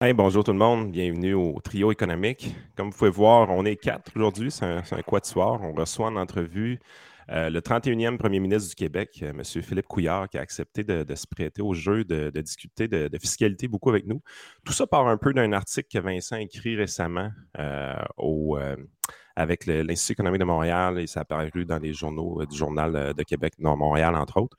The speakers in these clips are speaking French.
bonjour tout le monde, bienvenue au trio économique. Comme vous pouvez voir, on est quatre aujourd'hui, c'est un, un de soir. On reçoit en entrevue euh, le 31e premier ministre du Québec, euh, M. Philippe Couillard, qui a accepté de, se prêter au jeu, de, discuter de, fiscalité beaucoup avec nous. Tout ça part un peu d'un article que Vincent a écrit récemment euh, avec l'Institut économique de Montréal et ça a apparu dans les journaux du Journal de Québec, non, Montréal, entre autres.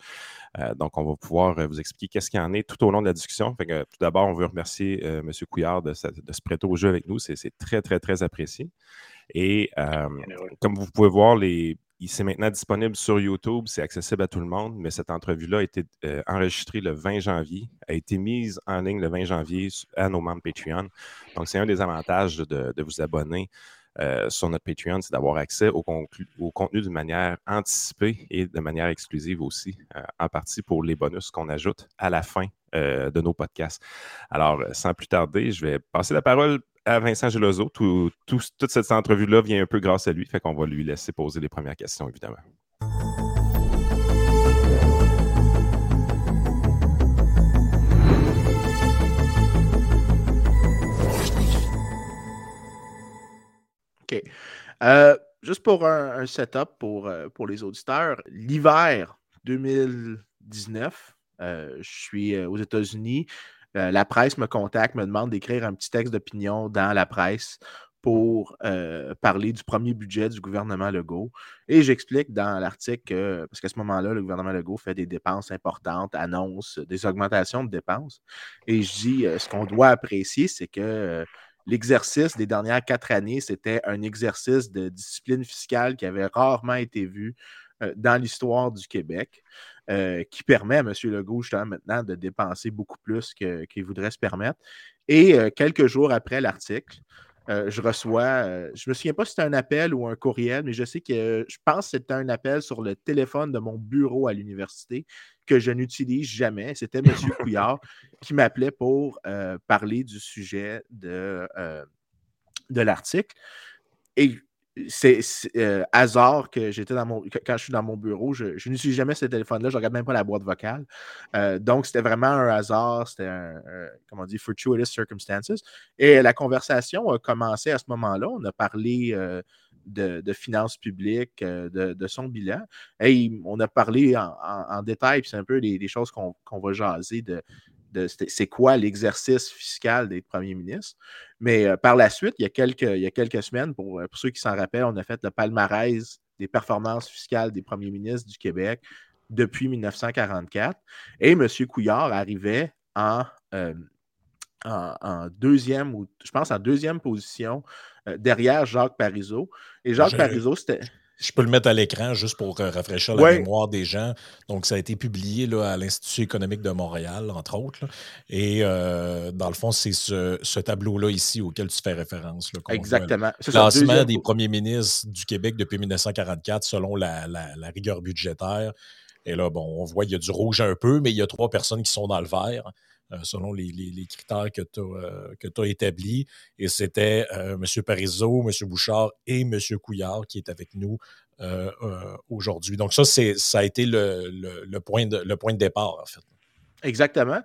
Euh, donc, on va pouvoir euh, vous expliquer qu'est-ce qu'il y en est tout au long de la discussion. tout d'abord, on veut remercier euh, M. Couillard de, se prêter au jeu avec nous. C'est très, très, très apprécié. Et comme vous pouvez voir, les, c'est maintenant disponible sur YouTube, c'est accessible à tout le monde, mais cette entrevue-là a été enregistrée le 20 janvier, a été mise en ligne le 20 janvier à nos membres Patreon. Donc, c'est un des avantages de, de vous abonner euh, sur notre Patreon, c'est d'avoir accès au, contenu d'une manière anticipée et de manière exclusive aussi, euh, en partie pour les bonus qu'on ajoute à la fin euh, de nos podcasts. Alors, sans plus tarder, je vais passer la parole à Vincent Gelozo. toute cette entrevue-là vient un peu grâce à lui, fait qu'on va lui laisser poser les premières questions, évidemment. OK. Euh, juste pour un, setup pour, euh, pour les auditeurs, l'hiver 2019, euh, je suis aux États-Unis. la presse me contacte, me demande d'écrire un petit texte d'opinion dans la presse pour parler du premier budget du gouvernement Legault. Et j'explique dans l'article parce qu'à ce moment-là, le gouvernement Legault fait des dépenses importantes, annonce des augmentations de dépenses. Et je dis, ce qu'on doit apprécier, c'est que l'exercice des dernières quatre années, c'était un exercice de discipline fiscale qui avait rarement été vu euh, dans l'histoire du Québec, euh, qui permet à M. Legault, justement, maintenant, de dépenser beaucoup plus qu'il voudrait se permettre. Et euh, quelques jours après l'article, je reçois, je ne me souviens pas si c'était un appel ou un courriel, mais je sais que je pense que c'était un appel sur le téléphone de mon bureau à l'université que je n'utilise jamais. C'était M. Couillard qui m'appelait pour euh, parler du sujet de, euh, de l'article. Et c'est euh, hasard que j'étais dans mon. Quand je suis dans mon bureau, je, n'utilise jamais ce téléphone-là, je ne regarde même pas la boîte vocale. donc, c'était vraiment un hasard, c'était un, comment on dit, fortuitous circumstances. Et la conversation a commencé à ce moment-là. On a parlé de, finances publiques, euh, de, son bilan. On a parlé en, détail, puis c'est un peu des, choses qu'on va jaser de, c'est quoi l'exercice fiscal des premiers ministres. Mais euh, par la suite, il y a quelques, il y a quelques semaines, pour, pour ceux qui s'en rappellent, on a fait le palmarès des performances fiscales des premiers ministres du Québec depuis 1944. Et M. Couillard arrivait en, euh, en, deuxième, ou je pense en deuxième position euh, derrière Jacques Parizeau. Et Jacques Parizeau, c'était. Je peux le mettre à l'écran juste pour euh, rafraîchir la mémoire des gens. Donc, ça a été publié là, à l'Institut économique de Montréal, entre autres. Et euh, dans le fond, c'est ce, tableau-là ici auquel tu fais référence. Exactement. Le classement des premiers ministres du Québec depuis 1944 selon la, rigueur budgétaire. Et là, bon, on voit qu'il y a du rouge un peu, mais il y a trois personnes qui sont dans le vert. Euh, selon les, critères que tu as, euh, établis. Et c'était euh, M. Parizeau, M. Bouchard et M. Couillard qui est avec nous aujourd'hui. Donc, ça, ça a été le, point de, le point de départ, en fait. Exactement.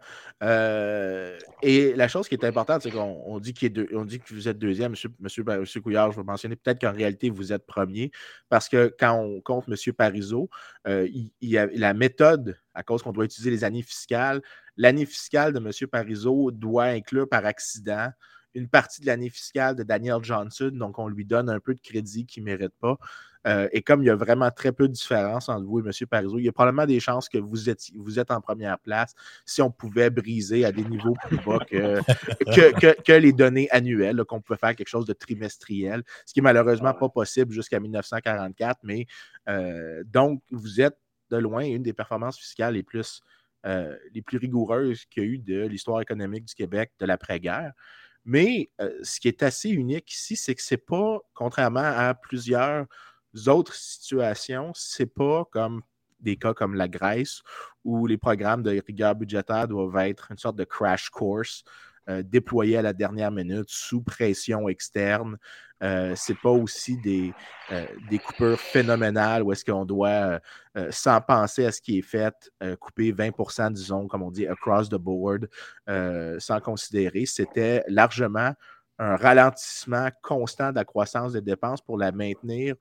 et la chose qui est importante, c'est qu'on dit, dit que vous êtes deuxième, monsieur, monsieur, monsieur Couillard, je vais mentionner peut-être qu'en réalité, vous êtes premier, parce que quand on compte M. Parizeau, il, y a la méthode, à cause qu'on doit utiliser les années fiscales, l'année fiscale de M. Parizeau doit inclure par accident une partie de l'année fiscale de Daniel Johnson, donc on lui donne un peu de crédit qu'il ne mérite pas. Euh, et comme il y a vraiment très peu de différence entre vous et M. Parizeau, il y a probablement des chances que vous êtes, vous êtes en première place si on pouvait briser à des niveaux plus bas que, que, les données annuelles, qu'on pouvait faire quelque chose de trimestriel, ce qui est malheureusement pas possible jusqu'à 1944. Mais euh, donc, vous êtes de loin une des performances fiscales les plus, euh, les plus rigoureuses qu'il y a eu de l'histoire économique du Québec de l'après-guerre. Mais ce qui est assez unique ici, c'est que ce n'est pas, contrairement à plusieurs autres situations, c'est pas comme des cas comme la Grèce où les programmes de rigueur budgétaire doivent être une sorte de crash course déployés à la dernière minute sous pression externe. Euh, c'est pas aussi des, euh, coupures phénoménales où est-ce qu'on doit, euh, sans penser à ce qui est fait, couper 20% disons, comme on dit, across the board, sans considérer. C'était largement un ralentissement constant de la croissance des dépenses pour la maintenir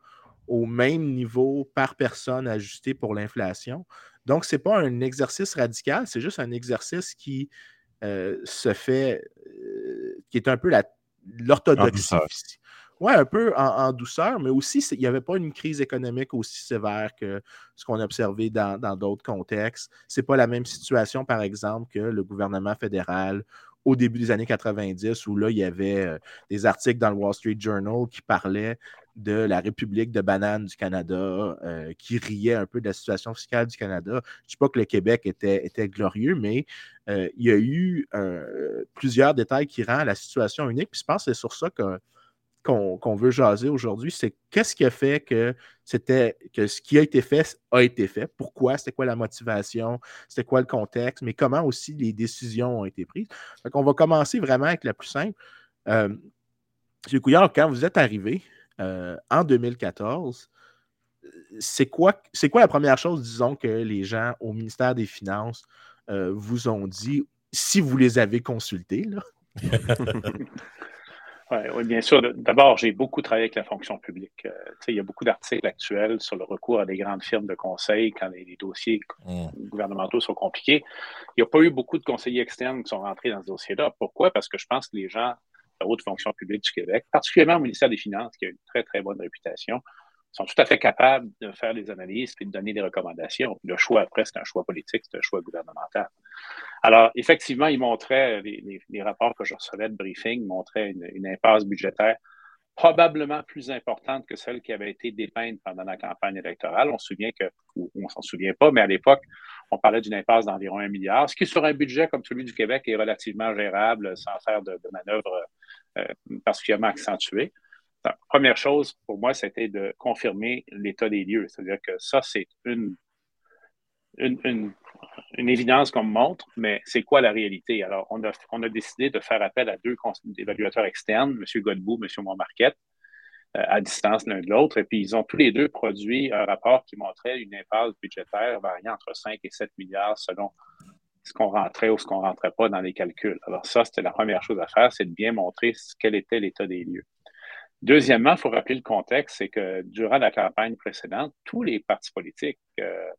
au même niveau par personne ajusté pour l'inflation. Donc, ce n'est pas un exercice radical, c'est juste un exercice qui se fait, qui est un peu l'orthodoxie. Oui, un peu en, douceur, mais aussi, il n'y avait pas une crise économique aussi sévère que ce qu'on a observé dans d'autres contextes. Ce n'est pas la même situation, par exemple, que le gouvernement fédéral au début des années 90, où là, il y avait euh, des articles dans le Wall Street Journal qui parlaient de la République de banane du Canada, euh, qui riait un peu de la situation fiscale du Canada. Je ne dis pas que le Québec était, glorieux, mais euh, il y a eu plusieurs détails qui rendent la situation unique. Puis je pense que c'est sur ça qu'on veut jaser aujourd'hui, c'est qu'est-ce qui a fait que ce qui a été fait a été fait, pourquoi, c'était quoi la motivation, c'était quoi le contexte, mais comment aussi les décisions ont été prises? Donc, on va commencer vraiment avec la plus simple. Euh, M. Couillard, quand vous êtes arrivé euh, en 2014, c'est quoi, quoi la première chose, disons, que les gens au ministère des Finances euh, vous ont dit, si vous les avez consultés? Là? Oui, bien sûr. D'abord, j'ai beaucoup travaillé avec la fonction publique. Euh, il y a beaucoup d'articles actuels sur le recours à des grandes firmes de conseil quand les, dossiers mmh. gouvernementaux sont compliqués. Il n'y a pas eu beaucoup de conseillers externes qui sont rentrés dans ce dossier-là. Pourquoi? Parce que je pense que les gens haute fonction publique du Québec, particulièrement au ministère des Finances, qui a une très, très bonne réputation, sont tout à fait capables de faire des analyses et de donner des recommandations. Le choix, après, c'est un choix politique, c'est un choix gouvernemental. Alors, effectivement, il montrait, les, rapports que je recevais de briefing montraient une, impasse budgétaire probablement plus importante que celle qui avait été dépeinte pendant la campagne électorale. On se souvient que, ou on s'en souvient pas, mais à l'époque, on parlait d'une impasse d'environ un milliard, ce qui, sur un budget comme celui du Québec, est relativement gérable sans faire de, de manœuvres euh, particulièrement accentuées première chose pour moi, c'était de confirmer l'état des lieux. C'est-à-dire que ça, c'est une, une, évidence qu'on me montre, mais c'est quoi la réalité? Alors, on a, on a décidé de faire appel à deux évaluateurs externes, M. Godbout, M. Montmarquette, euh, à distance l'un de l'autre, et puis ils ont tous les deux produit un rapport qui montrait une impasse budgétaire variant entre 5 et 7 milliards selon ce qu'on rentrait ou ce qu'on rentrait pas dans les calculs. Alors ça, c'était la première chose à faire, c'est de bien montrer quel était l'état des lieux. Deuxièmement, il faut rappeler le contexte, c'est que durant la campagne précédente, tous les partis politiques, euh,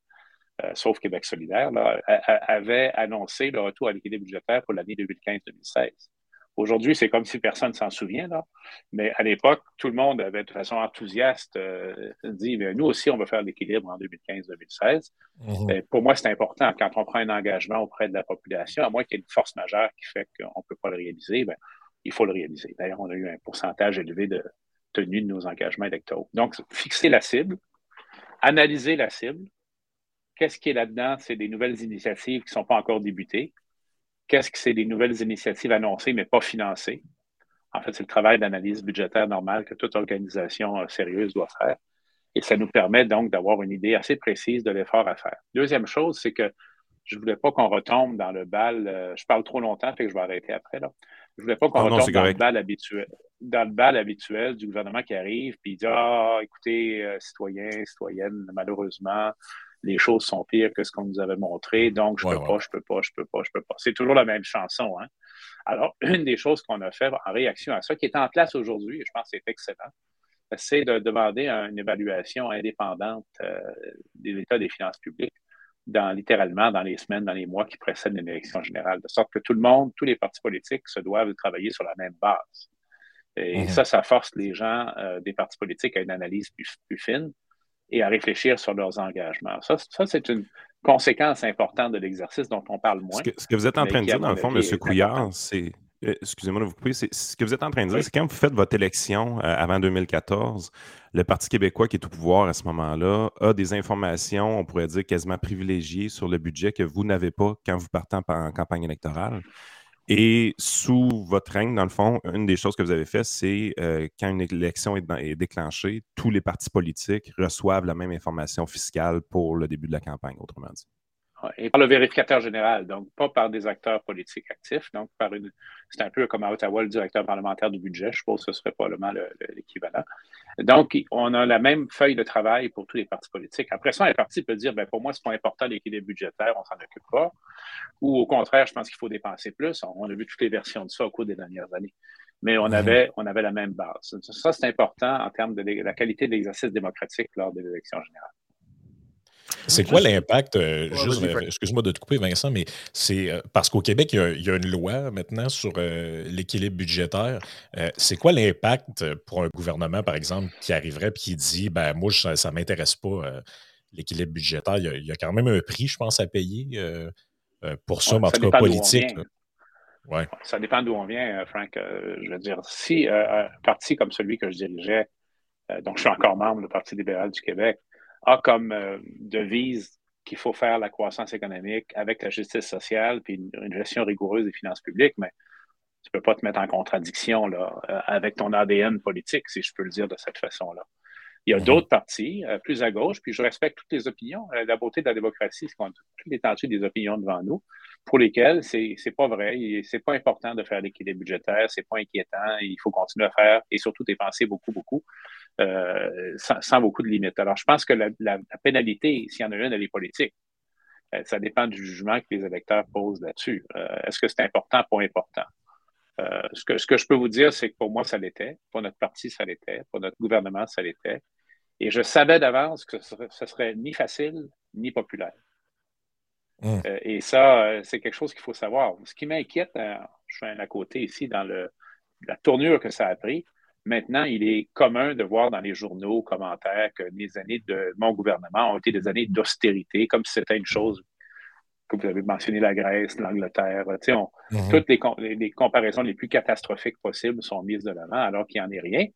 euh, sauf Québec solidaire, avaient annoncé le retour à l'équilibre budgétaire pour l'année 2015-2016. Aujourd'hui, c'est comme si personne ne s'en souvient, là. mais à l'époque, tout le monde avait de façon enthousiaste euh, dit nous aussi, on va faire l'équilibre en 2015-2016. Mm-hmm. Pour moi, c'est important quand on prend un engagement auprès de la population, à moins qu'il y ait une force majeure qui fait qu'on ne peut pas le réaliser, ben, il faut le réaliser. D'ailleurs, on a eu un pourcentage élevé de tenue de nos engagements électoraux. Donc, fixer la cible, analyser la cible. Qu'est-ce qui est là-dedans? C'est des nouvelles initiatives qui ne sont pas encore débutées. Qu'est-ce que c'est des nouvelles initiatives annoncées mais pas financées? En fait, c'est le travail d'analyse budgétaire normal que toute organisation euh, sérieuse doit faire. Et ça nous permet donc d'avoir une idée assez précise de l'effort à faire. Deuxième chose, c'est que je ne voulais pas qu'on retombe dans le bal. Euh, je parle trop longtemps, fait que je vais arrêter après. Là. Je ne voulais pas qu'on ah retombe dans le, bal habituel, dans le bal habituel du gouvernement qui arrive puis dit Ah, écoutez, euh, citoyens, citoyennes, malheureusement, les choses sont pires que ce qu'on nous avait montré, donc je ne peux pas, je peux pas, je peux pas, je peux pas. C'est toujours la même chanson. Hein? Alors, une des choses qu'on a fait en réaction à ça, qui est en place aujourd'hui, et je pense que c'est excellent, c'est de demander une évaluation indépendante euh, de l'état des finances publiques dans, littéralement dans les semaines, dans les mois qui précèdent une élection générale, de sorte que tout le monde, tous les partis politiques se doivent travailler sur la même base. Et mhm. ça, ça force les gens euh, des partis politiques à une analyse plus, fine et à réfléchir sur leurs engagements. Ça, ça c'est une conséquence importante de l'exercice dont on parle moins. Ce que, vous êtes en train de dire, dans le fond, M. Couillard, c'est euh, excusez-moi de vous couper, ce que vous êtes en train de dire, c'est quand vous faites votre élection euh, avant 2014, le Parti québécois qui est au pouvoir à ce moment-là a des informations, on pourrait dire quasiment privilégiées sur le budget que vous n'avez pas quand vous partez en, campagne électorale. Et sous votre règne, dans le fond, une des choses que vous avez fait, c'est euh, quand une élection est, déclenchée, tous les partis politiques reçoivent la même information fiscale pour le début de la campagne, autrement dit. Et par le vérificateur général, donc pas par des acteurs politiques actifs, donc par une. C'est un peu comme à Ottawa, le directeur parlementaire du budget, je suppose que ce serait probablement l'équivalent. Donc, on a la même feuille de travail pour tous les partis politiques. Après ça, un parti peut dire ben, pour moi, c'est pas important l'équilibre budgétaire, on s'en occupe pas. Ou au contraire, je pense qu'il faut dépenser plus. On a vu toutes les versions de ça au cours des dernières années. Mais on, avait, on avait la même base. Ça, c'est important en termes de la qualité de l'exercice démocratique lors de l'élection générale. C'est quoi l'impact, euh, juste, euh, excuse-moi de te couper Vincent, mais c'est euh, parce qu'au Québec, il y, a, une loi maintenant sur l'équilibre budgétaire. c'est quoi l'impact pour un gouvernement, par exemple, qui arriverait et qui dit, ben moi, ça ne m'intéresse pas, l'équilibre budgétaire? Il y, a, quand même un prix, je pense, à payer pour ça, mais en tout cas politique. Ouais. Ça dépend d'où on vient, Frank. je veux dire, si un parti comme celui que je dirigeais, donc je suis encore membre du Parti libéral du Québec, a comme euh, devise qu'il faut faire la croissance économique avec la justice sociale puis une, gestion rigoureuse des finances publiques, mais tu ne peux pas te mettre en contradiction là, euh, avec ton ADN politique, si je peux le dire de cette façon-là. Il y a mhm. d'autres partis euh, plus à gauche, puis je respecte toutes les opinions. la beauté de la démocratie, c'est qu'on a toute l'étendue des opinions devant nous, pour lesquelles c'est n'est pas vrai, c'est pas important de faire l'équilibre budgétaire, c'est pas inquiétant, il faut continuer à faire et surtout dépenser beaucoup, beaucoup. Euh, sans, beaucoup de limites. Alors, je pense que la, pénalité, s'il y en a une, elle est politique. Euh, ça dépend du jugement que les électeurs posent là-dessus. Euh, est-ce que c'est important, pas important? ce, que, ce que je peux vous dire, c'est que pour moi, ça l'était. Pour notre parti, ça l'était. Pour notre gouvernement, ça l'était. Et je savais d'avance que ce serait, serait ni facile ni populaire. Mmh. et ça, c'est quelque chose qu'il faut savoir. Ce qui m'inquiète, je suis à côté ici dans le, la tournure que ça a pris, Maintenant, il est commun de voir dans les journaux, commentaires, que les années de mon gouvernement ont été des années d'austérité, comme si c'était une chose que vous avez mentionné, la Grèce, l'Angleterre. Mhm. Toutes les, comparaisons les plus catastrophiques possibles sont mises de l'avant, alors qu'il n'y en est rien.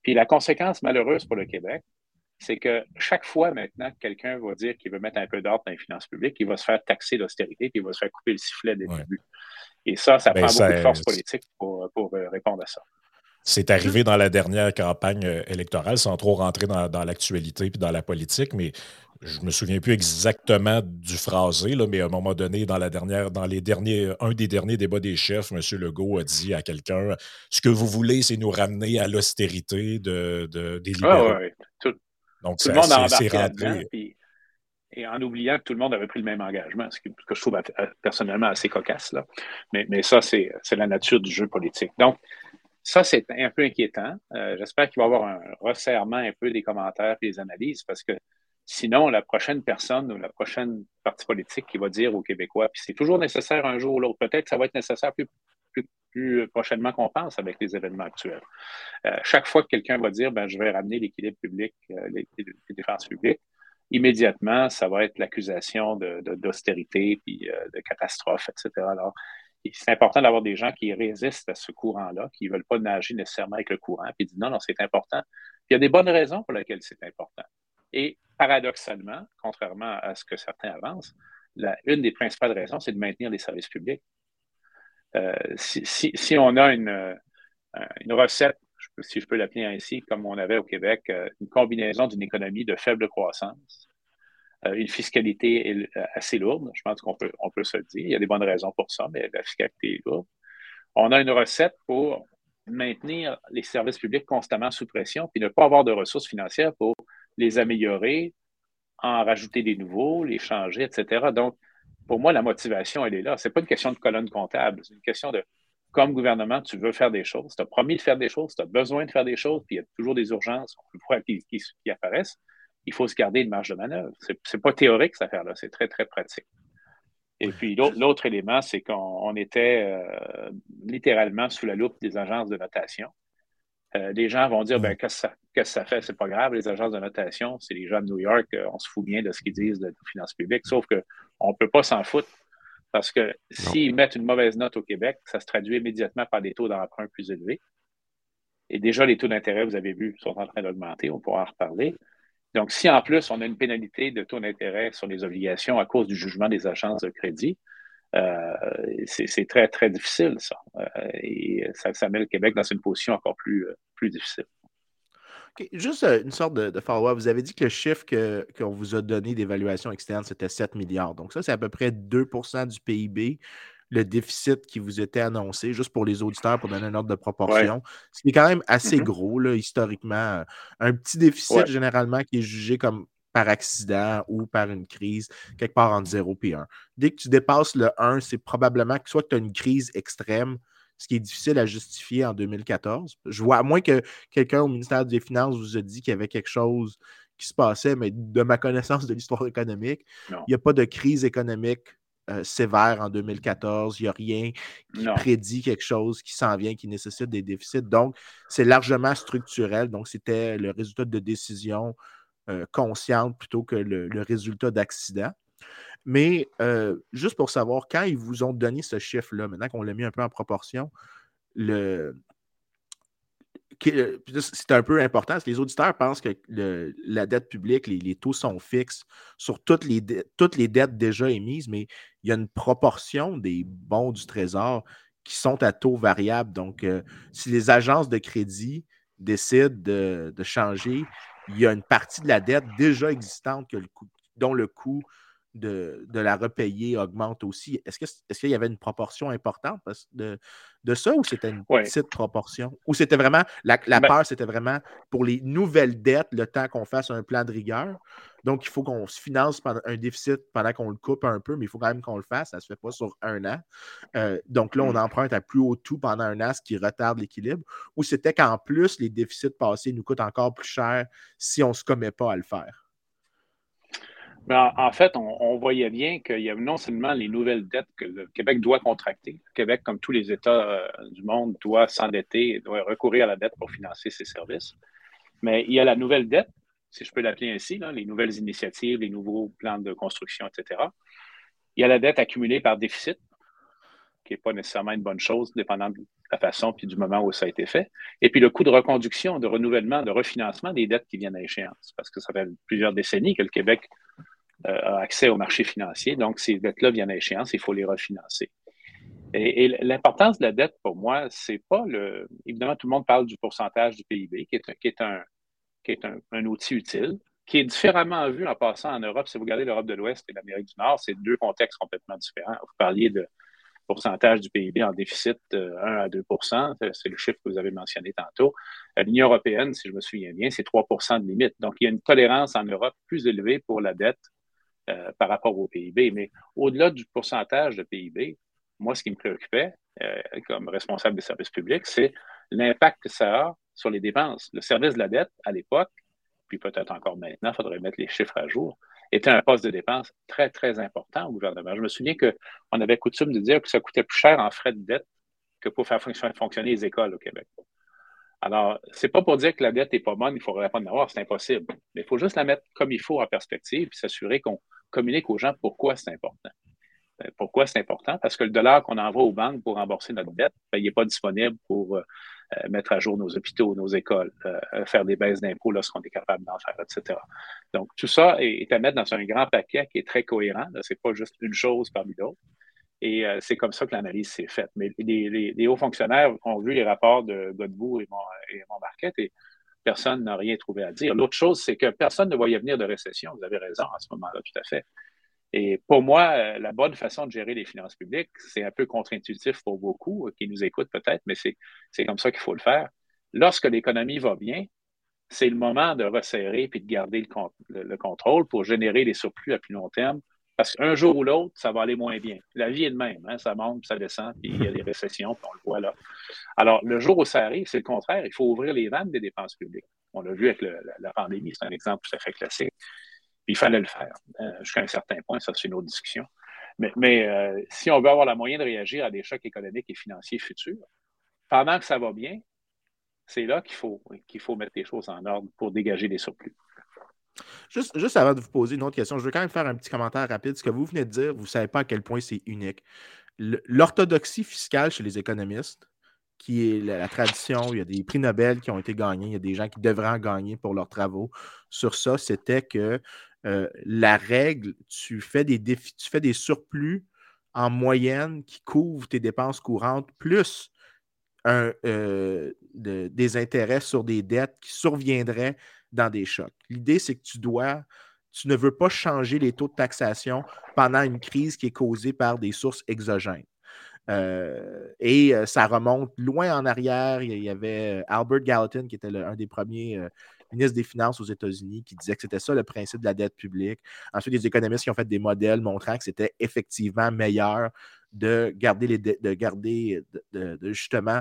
Puis la conséquence malheureuse pour le Québec, c'est que chaque fois maintenant que quelqu'un va dire qu'il veut mettre un peu d'ordre dans les finances publiques, il va se faire taxer d'austérité, puis il va se faire couper le sifflet dès le début. Et ça, ça ben, prend beaucoup de force politique pour, pour euh, répondre à ça. C'est arrivé dans la dernière campagne euh, électorale, sans trop rentrer dans, l'actualité puis dans la politique, mais je me souviens plus exactement du phrasé, là, mais à un moment donné, dans la dernière, dans les derniers, un des derniers débats des chefs, M. Legault a dit à quelqu'un Ce que vous voulez, c'est nous ramener à l'austérité de, des ah libéraux. Tout, Donc, tout le monde a rentré. et en oubliant que tout le monde avait pris le même engagement, ce que, je trouve personnellement assez cocasse. Là. Mais, mais ça, c'est la nature du jeu politique. Donc, ça, c'est un peu inquiétant. Euh, j'espère qu'il va y avoir un resserrement un peu des commentaires et des analyses parce que sinon, la prochaine personne ou la prochaine partie politique qui va dire aux Québécois, puis c'est toujours nécessaire un jour ou l'autre, peut-être que ça va être nécessaire plus, plus, prochainement qu'on pense avec les événements actuels. Euh, chaque fois que quelqu'un va dire, ben, je vais ramener l'équilibre public, euh, les, défenses publiques, immédiatement, ça va être l'accusation d'austérité, de, puis de catastrophe, etc. Alors, c'est important d'avoir des gens qui résistent à ce courant-là, qui ne veulent pas nager nécessairement avec le courant, puis disent non, non, c'est important. il y a des bonnes raisons pour lesquelles c'est important. Et paradoxalement, contrairement à ce que certains avancent, une des principales raisons, c'est de maintenir les services publics. Euh, si, on a une, euh, recette, si je peux l'appeler ainsi, comme on avait au Québec, euh, une combinaison d'une économie de faible croissance, une fiscalité assez lourde. Je pense qu'on peut, peut se le dire. Il y a des bonnes raisons pour ça, mais la fiscalité est lourde. On a une recette pour maintenir les services publics constamment sous pression, puis ne pas avoir de ressources financières pour les améliorer, en rajouter des nouveaux, les changer, etc. Donc, pour moi, la motivation, elle est là. Ce n'est pas une question de colonne comptable, c'est une question de, comme gouvernement, tu veux faire des choses, tu as promis de faire des choses, tu as besoin de faire des choses, puis il y a toujours des urgences qui, qui apparaissent il faut se garder une marge de manœuvre. Ce n'est pas théorique, cette affaire-là, c'est très, très pratique. Et puis l'autre élément, c'est qu'on était euh, littéralement sous la loupe des agences de notation. Euh, les gens vont dire, ben, qu'est-ce que ça, fait? C'est pas grave, les agences de notation, c'est les gens de New York, euh, on se fout bien de ce qu'ils disent de nos finances publiques, sauf qu'on ne peut pas s'en foutre parce que s'ils mettent une mauvaise note au Québec, ça se traduit immédiatement par des taux d'emprunt plus élevés. Et déjà, les taux d'intérêt, vous avez vu, sont en train d'augmenter, on pourra en reparler. Donc, si en plus on a une pénalité de taux d'intérêt sur les obligations à cause du jugement des agences de crédit, c'est très, très difficile, ça. Euh, et ça, met le Québec dans une position encore plus, euh, plus difficile. Juste euh, une sorte de, follow-up. Vous avez dit que le chiffre qu'on vous a donné d'évaluation externe, c'était 7 milliards. Donc, ça, c'est à peu près 2% du PIB, le déficit qui vous était annoncé, juste pour les auditeurs, pour donner un ordre de proportion. Ce qui est quand même assez mm-hmm. gros, là, historiquement. Un petit déficit, généralement, qui est jugé comme par accident ou par une crise, quelque part entre 0 et 1. Dès que tu dépasses le 1, c'est probablement que soit tu as une crise extrême, ce qui est difficile à justifier en 2014. Je vois, à moins que quelqu'un au ministère des Finances vous a dit qu'il y avait quelque chose qui se passait, mais de ma connaissance de l'histoire économique, il n'y a pas de crise économique euh, sévère en 2014. Il n'y a rien qui prédit quelque chose qui s'en vient, qui nécessite des déficits. Donc, c'est largement structurel. Donc, c'était le résultat de décisions euh, conscientes plutôt que le, résultat d'accidents. Mais euh, juste pour savoir, quand ils vous ont donné ce chiffre-là, maintenant qu'on l'a mis un peu en proportion, le, c'est un peu important, parce les auditeurs pensent que la dette publique, les, taux sont fixes sur toutes les, dettes déjà émises, mais il y a une proportion des bons du Trésor qui sont à taux variable. Donc, euh, si les agences de crédit décident de, changer, il y a une partie de la dette déjà existante que le dont le coût de, la repayer augmente aussi. Est-ce qu'il est y avait une proportion importante de, de ça ou c'était une petite proportion? Ou c'était vraiment, la, la ben peur, c'était vraiment pour les nouvelles dettes, le temps qu'on fasse un plan de rigueur? Donc, il faut qu'on se finance pendant un déficit pendant qu'on le coupe un peu, mais il faut quand même qu'on le fasse. Ça ne se fait pas sur un an. Euh, donc là, on mmh. emprunte à plus haut tout pendant un an, ce qui retarde l'équilibre. Ou c'était qu'en plus, les déficits passés nous coûtent encore plus cher si on ne se commet pas à le faire? En, fait, on, voyait bien qu'il y avait non seulement les nouvelles dettes que le Québec doit contracter. Le Québec, comme tous les États euh, du monde, doit s'endetter, doit recourir à la dette pour financer ses services. Mais il y a la nouvelle dette, si je peux l'appeler ainsi, les nouvelles initiatives, les nouveaux plans de construction, etc. Il y a la dette accumulée par déficit, qui n'est pas nécessairement une bonne chose, dépendant de la façon puis du moment où ça a été fait. Et puis le coût de reconduction, de renouvellement, de refinancement des dettes qui viennent à échéance. Parce que ça fait plusieurs décennies que le Québec a accès au marché financier. Donc, ces dettes-là viennent à échéance, il faut les refinancer. Et, l'importance de la dette, pour moi, c'est pas le. Évidemment, tout le monde parle du pourcentage du PIB, qui est, un, qui est, un, qui est un, outil utile, qui est différemment vu en passant en Europe. Si vous regardez l'Europe de l'Ouest et l'Amérique du Nord, c'est deux contextes complètement différents. Vous parliez de pourcentage du PIB en déficit de 1 à 2% c'est le chiffre que vous avez mentionné tantôt. Euh, L'Union européenne, si je me souviens bien, c'est 3% de limite. Donc, il y a une tolérance en Europe plus élevée pour la dette euh, par rapport au PIB. Mais au-delà du pourcentage de PIB, moi, ce qui me préoccupait euh, comme responsable des services publics, c'est l'impact que ça a sur les dépenses. Le service de la dette, à l'époque, puis peut-être encore maintenant, il faudrait mettre les chiffres à jour, était un poste de dépense très, très important au gouvernement. Je me souviens qu'on avait coutume de dire que ça coûtait plus cher en frais de dette que pour faire fonctionner les écoles au Québec. Alors, c'est pas pour dire que la dette n'est pas bonne, il faudrait pas en avoir, c'est impossible. Mais il faut juste la mettre comme il faut en perspective et s'assurer qu'on communique aux gens pourquoi c'est important. Ben, pourquoi c'est important? Parce que le dollar qu'on envoie aux banques pour rembourser notre dette, ben, il n'est pas disponible pour euh, euh, mettre à jour nos hôpitaux, nos écoles, euh, faire des baisses d'impôts lorsqu'on est capable d'en faire, etc. Donc, tout ça est, à mettre dans un grand paquet qui est très cohérent. Ce n'est pas juste une chose parmi d'autres. Et euh, c'est comme ça que l'analyse s'est faite. Mais les, hauts fonctionnaires ont vu les rapports de Godbout et, et Montmarquette et personne n'a rien trouvé à dire. L'autre chose, c'est que personne ne voyait venir de récession. Vous avez raison à ce moment-là, tout à fait. Et pour moi, euh, la bonne façon de gérer les finances publiques, c'est un peu contre-intuitif pour beaucoup qui nous écoutent peut-être, mais c'est comme ça qu'il faut le faire. Lorsque l'économie va bien, c'est le moment de resserrer puis de garder le, contrôle pour générer des surplus à plus long terme parce qu'un jour ou l'autre, ça va aller moins bien. La vie est de même. Hein? Ça monte, ça descend, puis il y a des récessions, puis on le voit là. Alors, le jour où ça arrive, c'est le contraire. Il faut ouvrir les vannes des dépenses publiques. On l'a vu avec la, pandémie, c'est un exemple tout à fait classique. Puis il fallait le faire. Euh, jusqu'à un certain point, ça, c'est une autre discussion. Mais, euh, si on veut avoir la moyen de réagir à des chocs économiques et financiers futurs, pendant que ça va bien, c'est là qu'il faut, qu'il faut mettre les choses en ordre pour dégager des surplus. Juste, juste avant de vous poser une autre question, je veux quand même faire un petit commentaire rapide. Ce que vous venez de dire, vous ne savez pas à quel point c'est unique. L'orthodoxie fiscale chez les économistes, qui est la, tradition, il y a des prix Nobel qui ont été gagnés, il y a des gens qui devraient en gagner pour leurs travaux. Sur ça, c'était que euh, la règle, tu fais, des tu fais des surplus en moyenne qui couvrent tes dépenses courantes, plus des intérêts sur des dettes qui surviendraient dans des chocs. L'idée, c'est que tu dois, tu ne veux pas changer les taux de taxation pendant une crise qui est causée par des sources exogènes. Euh, et euh, ça remonte loin en arrière. Il y avait euh, Albert Gallatin, qui était un des premiers ministres des Finances aux États-Unis, qui disait que c'était ça le principe de la dette publique. Ensuite, des économistes qui ont fait des modèles montrant que c'était effectivement meilleur de garder les de garder de, justement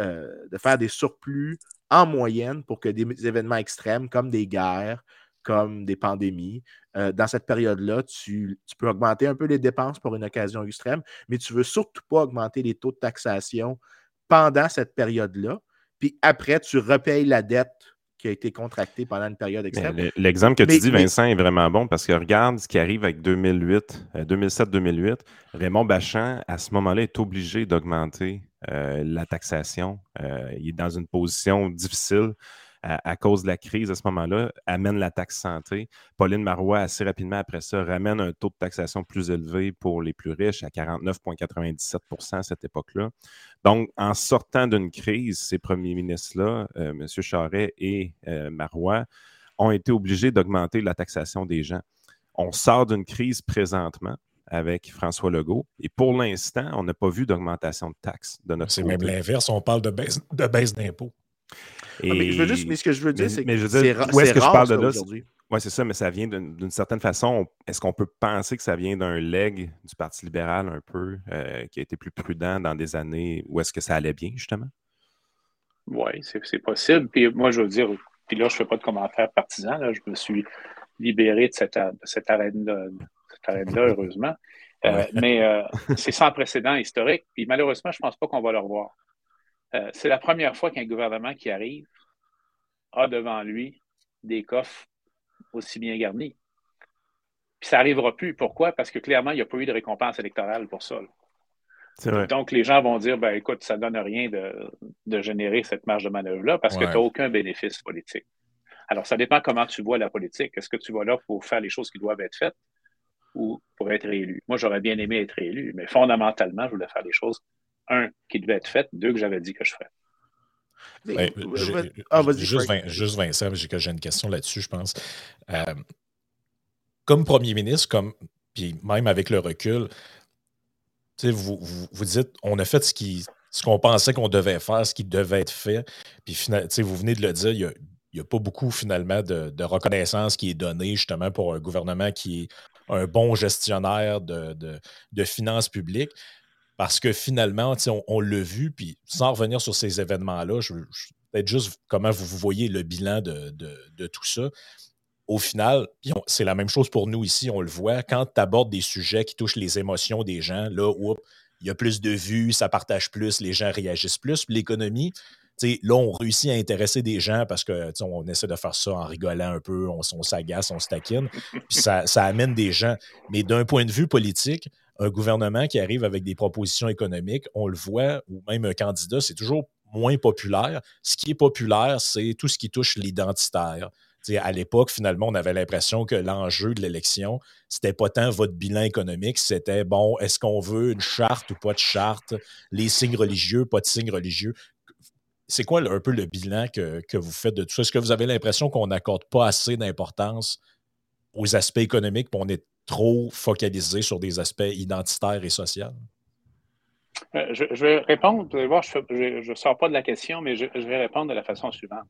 de faire des surplus en moyenne pour que des événements extrêmes comme des guerres, comme des pandémies. Euh, dans cette période-là, tu, peux augmenter un peu les dépenses pour une occasion extrême, mais tu ne veux surtout pas augmenter les taux de taxation pendant cette période-là. Puis après, tu repayes la dette qui a été contractée pendant une période extrême. L'exemple que tu dis, Vincent, est vraiment bon parce que regarde ce qui arrive avec 2008, 2007-2008. Euh, Raymond Bachand, à ce moment-là, est obligé d'augmenter euh, la taxation. il est dans une position difficile à, cause de la crise à ce moment-là, amène la taxe santé. Pauline Marois, assez rapidement après ça, ramène un taux de taxation plus élevé pour les plus riches à 49,97% à cette époque-là. Donc, en sortant d'une crise, ces premiers ministres-là, euh, M. Charret et euh, Marois, ont été obligés d'augmenter la taxation des gens. On sort d'une crise présentement avec François Legault. Et pour l'instant, on n'a pas vu d'augmentation de taxes de notre C'est même l'inverse, on parle de baisse, de baisse d'impôts. Ah, mais, je veux juste, mais ce que je veux dire, c'est que c'est où est-ce que je parle de là Oui, c'est ça, mais ça vient d'une certaine façon. Est-ce qu'on peut penser que ça vient d'un leg du Parti libéral un peu, euh, qui a été plus prudent dans des années où est-ce que ça allait bien, justement? Oui, c'est possible. Puis moi, je veux dire, puis là, je ne fais pas de commentaire partisan. Là, je me suis libéré de cette, cette arène-là, heureusement. Euh, mais euh, c'est sans précédent historique. Puis malheureusement, je ne pense pas qu'on va le revoir. Euh, c'est la première fois qu'un gouvernement qui arrive a devant lui des coffres aussi bien garnis. Puis ça n'arrivera plus. Pourquoi? Parce que clairement, il n'y a pas eu de récompense électorale pour ça. Donc, les gens vont dire, ben, écoute, ça ne donne rien de, générer cette marge de manœuvre-là parce que tu n'as aucun bénéfice politique. Alors, ça dépend comment tu vois la politique. Est-ce que tu vas là pour faire les choses qui doivent être faites? Ou pour être élu? Moi, j'aurais bien aimé être élu, mais fondamentalement, je voulais faire les choses un, qui devait être fait, deux, que j'avais dit que je ferais. Ben, ah, juste, juste, Vincent, j'ai une question là-dessus, je pense. Euh, comme premier ministre, comme, puis même avec le recul, vous, vous, vous, dites on a fait ce qui ce qu'on pensait qu'on devait faire, ce qui devait être fait. Puis vous venez de le dire, il n'y a, pas beaucoup finalement de, de, reconnaissance qui est donnée justement pour un gouvernement qui est un bon gestionnaire de, de finances publiques. Parce que finalement, on, on l'a vu, puis sans revenir sur ces événements-là, je, peut-être juste comment vous, voyez le bilan de, tout ça. Au final, c'est la même chose pour nous ici, on le voit. Quand tu abordes des sujets qui touchent les émotions des gens, là, il y a plus de vues, ça partage plus, les gens réagissent plus. L'économie, là, on réussit à intéresser des gens parce que on essaie de faire ça en rigolant un peu, on, s'agace, on se taquine, puis ça, ça, amène des gens. Mais d'un point de vue politique, un gouvernement qui arrive avec des propositions économiques, on le voit, ou même un candidat, c'est toujours moins populaire. Ce qui est populaire, c'est tout ce qui touche l'identitaire. à l'époque, finalement, on avait l'impression que l'enjeu de l'élection, c'était pas tant votre bilan économique, c'était bon, est-ce qu'on veut une charte ou pas de charte, les signes religieux, pas de signes religieux. C'est quoi un peu le bilan que, que vous faites de tout ça? Est-ce que vous avez l'impression qu'on n'accorde pas assez d'importance aux aspects économiques, puis on est trop focalisé sur des aspects identitaires et sociaux? Euh, je, vais répondre, vous allez voir, je ne sors pas de la question, mais je, vais répondre de la façon suivante.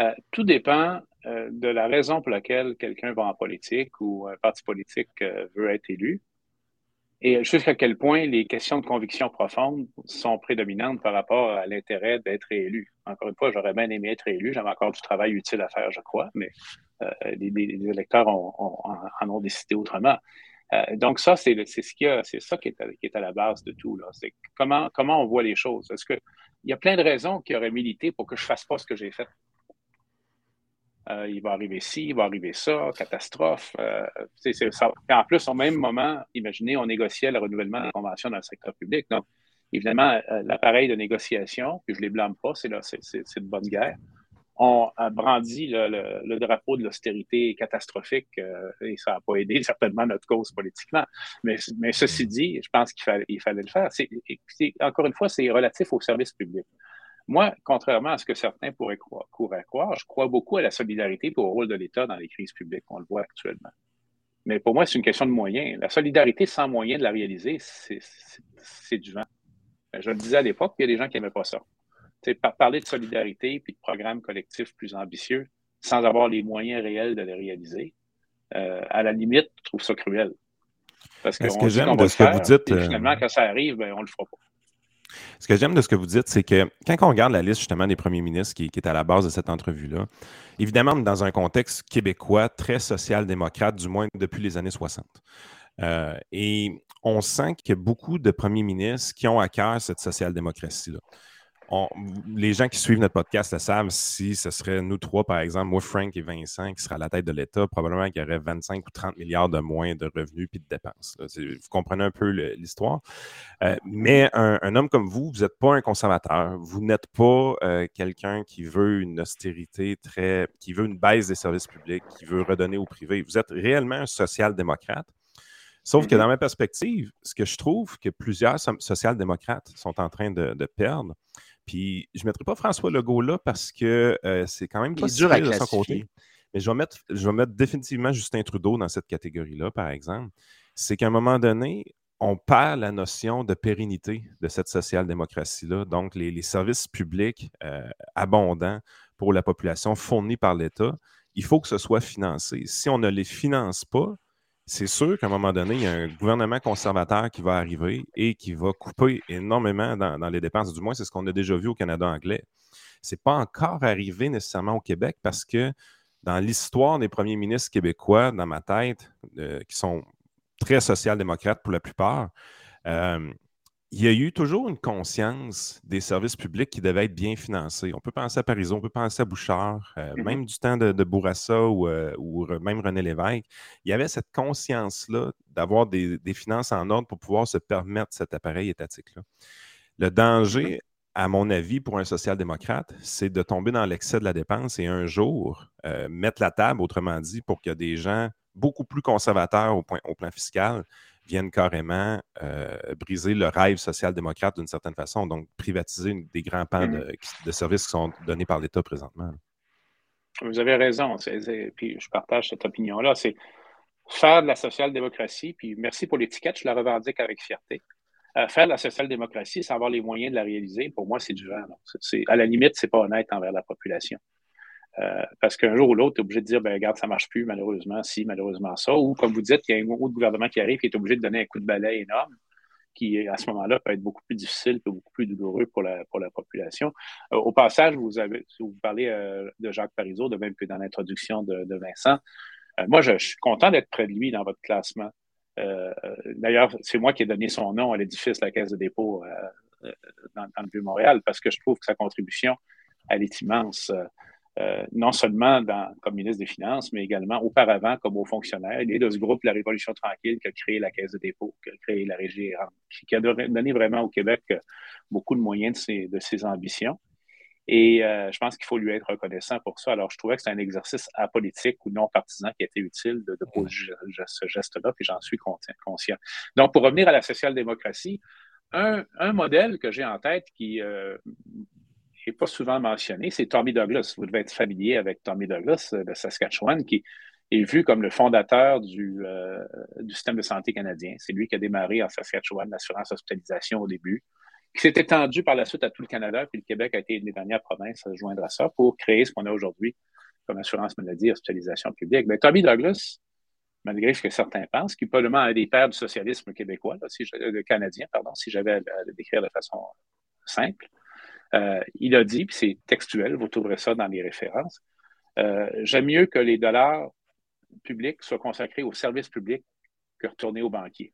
Euh, tout dépend euh, de la raison pour laquelle quelqu'un va en politique ou un parti politique veut être élu et jusqu'à quel point les questions de conviction profonde sont prédominantes par rapport à l'intérêt d'être élu? Encore une fois, j'aurais bien aimé être élu, j'avais encore du travail utile à faire, je crois, mais euh, les, électeurs en ont décidé autrement. Euh, donc ça, c'est ce qui c'est ça qui est, à, qui est, à, la base de tout. C'est comment, comment on voit les choses? Est-ce que il y a plein de raisons qui auraient milité pour que je fasse pas ce que j'ai fait? Euh, il va arriver ci, il va arriver ça, catastrophe. Euh, en plus, au même moment, imaginez, on négociait le renouvellement des conventions dans le secteur public. Donc, évidemment, l'appareil de négociation, puis je ne les blâme pas, c'est de bonne guerre on a brandi le, drapeau de l'austérité catastrophique euh, et ça n'a pas aidé certainement notre cause politiquement. Mais, ceci dit, je pense qu'il fallait, il fallait le faire. encore une fois, c'est relatif au service public. Moi, contrairement à ce que certains pourraient croire, croire, je crois beaucoup à la solidarité et au rôle de l'État dans les crises publiques. On le voit actuellement. Mais pour moi, c'est une question de moyens. La solidarité sans moyens de la réaliser, c'est du vent. Je le disais à l'époque, il y a des gens qui n'aimaient pas ça. Par parler de solidarité et de programmes collectifs plus ambitieux sans avoir les moyens réels de les réaliser, euh, à la limite, je trouve ça cruel. Parce j'aime de ce que vous dites. Euh, finalement, quand ça arrive, ben, on ne le fera pas. Ce que j'aime de ce que vous dites, c'est que quand on regarde la liste justement des premiers ministres qui, est à la base de cette entrevue-là, évidemment, dans un contexte québécois très social-démocrate, du moins depuis les années 60. Euh, et on sent qu'il y a beaucoup de premiers ministres qui ont à cœur cette social-démocratie-là les gens qui suivent notre podcast le savent, si ce serait nous trois, par exemple, moi, Frank et Vincent, qui seraient à la tête de l'État, probablement qu'il y aurait 25 ou 30 milliards de moins de revenus puis de dépenses. Vous comprenez un peu l'histoire. Euh, mais un, homme comme vous, vous n'êtes pas un conservateur. Vous n'êtes pas euh, quelqu'un qui veut une austérité très. qui veut une baisse des services publics, qui veut redonner au privé. Vous êtes réellement un social-démocrate. Sauf que mm-hmm. dans ma perspective, ce que je trouve que plusieurs social-démocrates sont en train de perdre, puis je ne mettrai pas François Legault là parce que euh, c'est quand même pas dur à de son côté. Mais je vais, mettre, je vais mettre définitivement Justin Trudeau dans cette catégorie-là, par exemple. C'est qu'à un moment donné, on perd la notion de pérennité de cette social-démocratie-là. Donc, les, services publics euh, abondants pour la population fournis par l'État, il faut que ce soit financé. Si on ne les finance pas, c'est sûr qu'à un moment donné, il y a un gouvernement conservateur qui va arriver et qui va couper énormément dans, les dépenses. Du moins, c'est ce qu'on a déjà vu au Canada anglais. Ce n'est pas encore arrivé nécessairement au Québec parce que dans l'histoire des premiers ministres québécois, dans ma tête, euh, qui sont très social-démocrates pour la plupart, euh, il y a eu toujours une conscience des services publics qui devaient être bien financés. On peut penser à Paris, on peut penser à Bouchard, euh, mm-hmm. même du temps de, Bourassa ou, euh, même René Lévesque. Il y avait cette conscience-là d'avoir des, finances en ordre pour pouvoir se permettre cet appareil étatique-là. Le danger, mm-hmm. à mon avis, pour un social-démocrate, c'est de tomber dans l'excès de la dépense et un jour euh, mettre la table, autrement dit, pour que des gens beaucoup plus conservateurs au, point, au plan fiscal viennent carrément euh, briser le rêve social-démocrate d'une certaine façon, donc privatiser des grands pans mm-hmm. de, services qui sont donnés par l'État présentement. Vous avez raison, puis je partage cette opinion-là. C'est faire de la social-démocratie, puis merci pour l'étiquette, je la revendique avec fierté. Euh, faire de la social-démocratie sans avoir les moyens de la réaliser, pour moi, c'est du vent. À la limite, c'est pas honnête envers la population. Euh, parce qu'un jour ou l'autre, tu es obligé de dire, ben, regarde, ça ne marche plus, malheureusement, si, malheureusement, ça. Ou, comme vous dites, il y a un autre gouvernement qui arrive qui est obligé de donner un coup de balai énorme, qui, à ce moment-là, peut être beaucoup plus difficile et beaucoup plus douloureux pour la, pour la population. Euh, au passage, vous, vous parlez euh, de Jacques Parizeau, de même que dans l'introduction de, Vincent. moi, je, suis content d'être près de lui dans votre classement. D'ailleurs, c'est moi qui ai donné son nom à l'édifice La Caisse de dépôt dans, dans, le Vieux-Montréal parce que je trouve que sa contribution, elle est immense. Euh, non seulement comme ministre des Finances, mais également auparavant comme haut fonctionnaire. Il est de ce groupe La Révolution tranquille qui a créé la Caisse de dépôt, qui a créé la Régie qui a donné vraiment au Québec euh, beaucoup de moyens de ses, ambitions. Et euh, je pense qu'il faut lui être reconnaissant pour ça. Alors, je trouvais que c'est un exercice apolitique ou non partisan qui était utile de, poser ce geste-là, puis j'en suis conscient. Donc, pour revenir à la social-démocratie, un, modèle que j'ai en tête qui n'est pas souvent mentionné, c'est Tommy Douglas. Vous devez être familier avec Tommy Douglas euh, de Saskatchewan, qui est vu comme le fondateur du, euh, du système de santé canadien. C'est lui qui a démarré en Saskatchewan l'assurance hospitalisation au début, qui s'est étendu par la suite à tout le Canada, puis le Québec a été une des dernières provinces à joindre à ça pour créer ce qu'on a aujourd'hui comme assurance maladie hospitalisation publique. Mais Tommy Douglas, malgré ce que certains pensent, qui est probablement un des pères du socialisme québécois, euh, canadien, pardon, si j'avais à le décrire de façon simple, euh, il a dit, puis c'est textuel, vous trouverez ça dans les références, euh, j'aime mieux que les dollars publics soient consacrés aux services publics que retournés aux banquiers.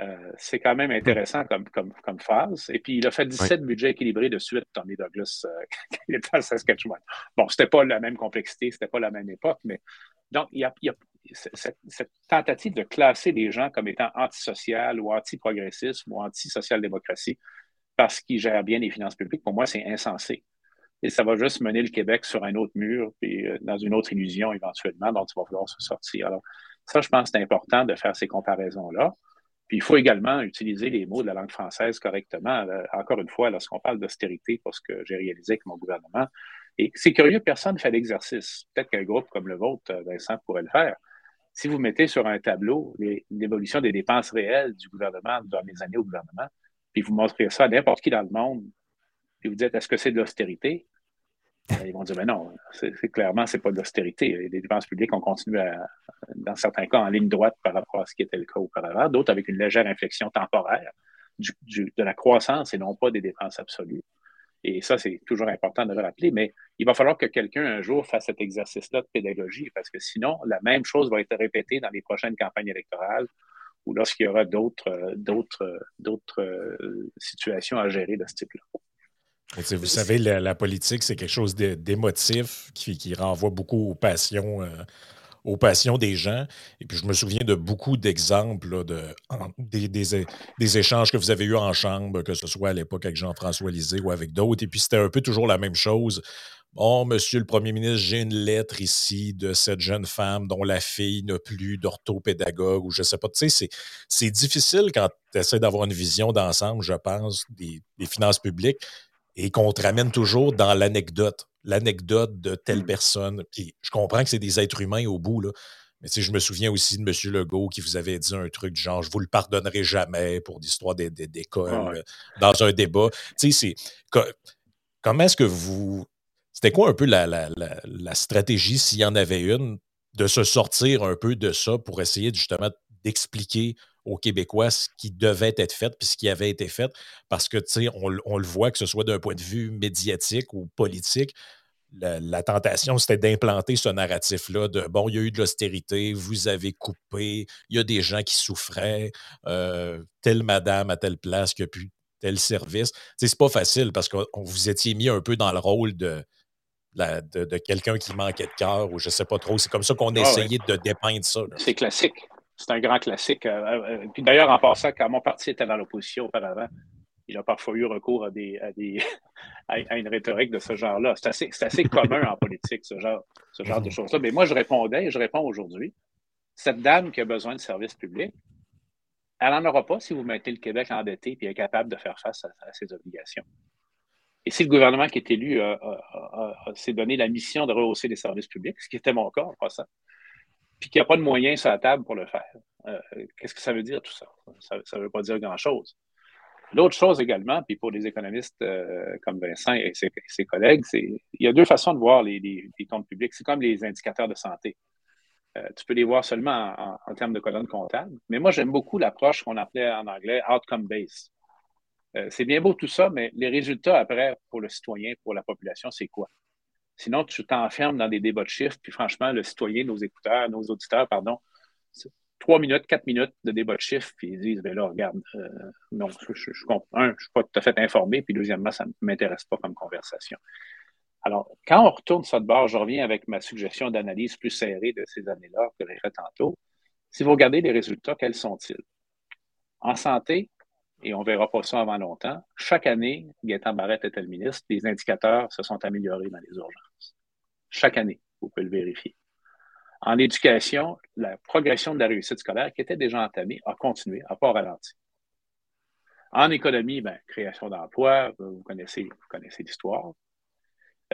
Euh, c'est quand même intéressant comme, comme, phase. Et puis, il a fait 17 budgets équilibrés de suite, Tommy Douglas, quand il était à Saskatchewan. Bon, c'était pas la même complexité, c'était pas la même époque, mais donc, il y a, cette, cette, tentative de classer les gens comme étant antisocial ou anti-progressisme ou anti-social-démocratie, parce qu'il gère bien les finances publiques, pour moi, c'est insensé. et ça va juste mener le Québec sur un autre mur, puis euh, dans une autre illusion éventuellement dont il va vouloir se sortir. Alors, ça, je pense que c'est important de faire ces comparaisons-là. Puis il faut également utiliser les mots de la langue française correctement. Euh, encore une fois, lorsqu'on parle d'austérité, pour ce que j'ai réalisé avec mon gouvernement, et c'est curieux, personne ne fait l'exercice. Peut-être qu'un groupe comme le vôtre, euh, Vincent, pourrait le faire. Si vous mettez sur un tableau l'évolution des dépenses réelles du gouvernement dans les années au gouvernement, vous montrez ça à n'importe qui dans le monde, puis vous dites est-ce que c'est de l'austérité? Ben, ils vont dire, mais ben non, c'est, clairement, c'est pas de l'austérité. Les dépenses publiques ont continué, dans certains cas, en ligne droite par rapport à ce qui était le cas auparavant, d'autres avec une légère inflexion temporaire de la croissance et non pas des dépenses absolues. Et ça, c'est toujours important de le rappeler, mais il va falloir que quelqu'un un jour fasse cet exercice-là de pédagogie, parce que sinon, la même chose va être répétée dans les prochaines campagnes électorales ou lorsqu'il y aura d'autres, d'autres, d'autres euh, situations à gérer de ce type-là. Vous savez, la, politique, c'est quelque chose d'émotif qui, qui, renvoie beaucoup aux passions, euh, aux passions des gens. Et puis, je me souviens de beaucoup d'exemples de, des, des, échanges que vous avez eus en chambre, que ce soit à l'époque avec Jean-François Lisée ou avec d'autres. Et puis, c'était un peu toujours la même chose. Bon, monsieur le premier ministre, j'ai une lettre ici de cette jeune femme dont la fille n'a plus d'orthopédagogue ou je ne sais pas. Tu sais, c'est difficile quand tu essaies d'avoir une vision d'ensemble, je pense, des, des finances publiques et qu'on te ramène toujours dans l'anecdote, l'anecdote de telle mmh. personne. Puis je comprends que c'est des êtres humains au bout, là. Mais je me souviens aussi de M. Legault qui vous avait dit un truc du genre Je vous le pardonnerai jamais pour l'histoire des, d'école ah euh, dans un débat. Tu sais, c'est. Comment est-ce que vous. C'était quoi un peu la, la stratégie, s'il y en avait une, de se sortir un peu de ça pour essayer justement d'expliquer aux Québécois ce qui devait être fait puis ce qui avait été fait? Parce que, tu sais, on, le voit, que ce soit d'un point de vue médiatique ou politique, la, tentation, c'était d'implanter ce narratif-là de bon, il y a eu de l'austérité, vous avez coupé, il y a des gens qui souffraient, euh, telle madame à telle place qui a pu tel service. Tu sais, c'est pas facile parce que vous étiez mis un peu dans le rôle de, de, quelqu'un qui manquait de cœur ou je sais pas trop. C'est comme ça qu'on a ah essayé de dépeindre ça. C'est classique c'est un grand classique. Euh, euh, puis d'ailleurs, en passant, quand mon parti était dans l'opposition auparavant, il a parfois eu recours à, des, à, une rhétorique de ce genre-là. C'est assez, assez, commun en politique, ce genre, ce genre de choses-là. Mais moi, je répondais et je réponds aujourd'hui. Cette dame qui a besoin de services publics, elle n'en aura pas si vous mettez le Québec endetté et incapable de faire face à, ses obligations. Et si le gouvernement qui est élu s'est donné la mission de rehausser les services publics, ce qui était mon cas en passant, puis qu'il n'y a pas de moyens sur la table pour le faire. Euh, qu'est-ce que ça veut dire tout ça? Ça ne veut pas dire grand-chose. L'autre chose également, puis pour les économistes euh, comme Vincent et ses, collègues, c'est il y a deux façons de voir les, comptes publics. C'est comme les indicateurs de santé. Euh, tu peux les voir seulement en, termes de colonne comptable, mais moi j'aime beaucoup l'approche qu'on appelait en anglais outcome-based. C'est bien beau tout ça, mais les résultats après pour le citoyen, pour la population, c'est quoi? Sinon, tu t'enfermes dans des débats de chiffres, puis franchement, le citoyen, nos écouteurs, nos auditeurs, pardon, trois minutes, quatre minutes de débat de chiffres, puis ils disent, ben là, regarde, euh, non, je, un, je suis pas tout à fait informé, puis deuxièmement, ça ne m'intéresse pas comme conversation. Alors, quand on retourne ça de bord, je reviens avec ma suggestion d'analyse plus serrée de ces années-là que j'ai fait tantôt. Si vous regardez les résultats, quels sont-ils? En santé, et on ne verra pas ça avant longtemps. Chaque année, Gaétan Barrette était le ministre, les indicateurs se sont améliorés dans les urgences. Chaque année, vous pouvez le vérifier. En éducation, la progression de la réussite scolaire, qui était déjà entamée, a continué, n'a pas ralenti. En économie, ben, création d'emplois, vous connaissez, vous connaissez l'histoire.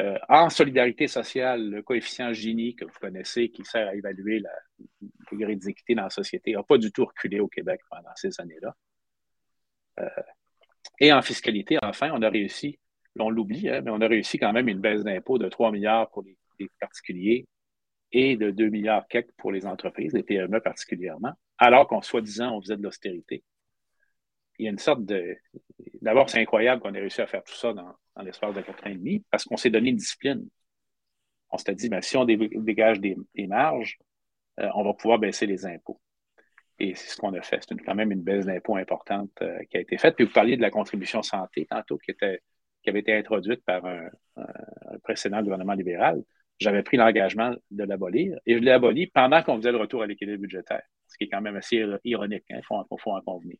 Euh, en solidarité sociale, le coefficient Gini que vous connaissez, qui sert à évaluer la degré d'équité dans la société, n'a pas du tout reculé au Québec pendant ces années-là. Euh, et en fiscalité, enfin, on a réussi, on l'oublie, hein, mais on a réussi quand même une baisse d'impôts de 3 milliards pour les, particuliers et de 2 milliards quelques pour les entreprises, les PME particulièrement, alors qu'on soi-disant, on faisait de l'austérité. Il y a une sorte de. D'abord, c'est incroyable qu'on ait réussi à faire tout ça dans, l'espace de 4 ans et demi, parce qu'on s'est donné une discipline. On s'est dit, ben, si on dégage des, marges, euh, on va pouvoir baisser les impôts. Et c'est ce qu'on a fait. C'est quand même une baisse d'impôts importante euh, qui a été faite. Puis vous parliez de la contribution santé tantôt, qui, avait été introduite par un, précédent gouvernement libéral. J'avais pris l'engagement de l'abolir et je l'ai aboli pendant qu'on faisait le retour à l'équilibre budgétaire, ce qui est quand même assez ironique. Il hein, faut, faut, en convenir.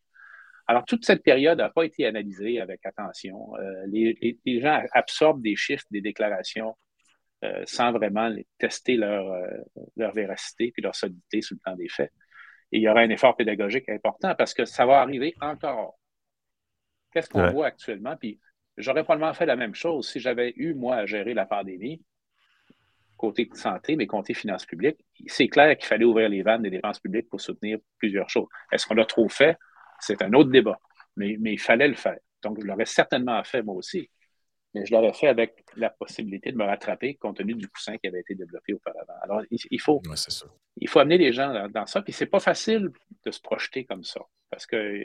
Alors, toute cette période n'a pas été analysée avec attention. les, gens absorbent des chiffres, des déclarations sans vraiment tester leur, leur véracité puis leur solidité sur le plan des faits. Et il y aura un effort pédagogique important parce que ça va arriver encore. Qu'est-ce qu'on voit actuellement? Puis j'aurais probablement fait la même chose si j'avais eu, moi, à gérer la pandémie, côté santé, mais côté finances publiques. C'est clair qu'il fallait ouvrir les vannes des dépenses publiques pour soutenir plusieurs choses. Est-ce qu'on l'a trop fait? C'est un autre débat. Mais, mais il fallait le faire. Donc, je l'aurais certainement fait moi aussi mais je l'aurais fait avec la possibilité de me rattraper compte tenu du coussin qui avait été développé auparavant. Alors, il, faut, il faut amener les gens dans, ça, puis c'est pas facile de se projeter comme ça, parce que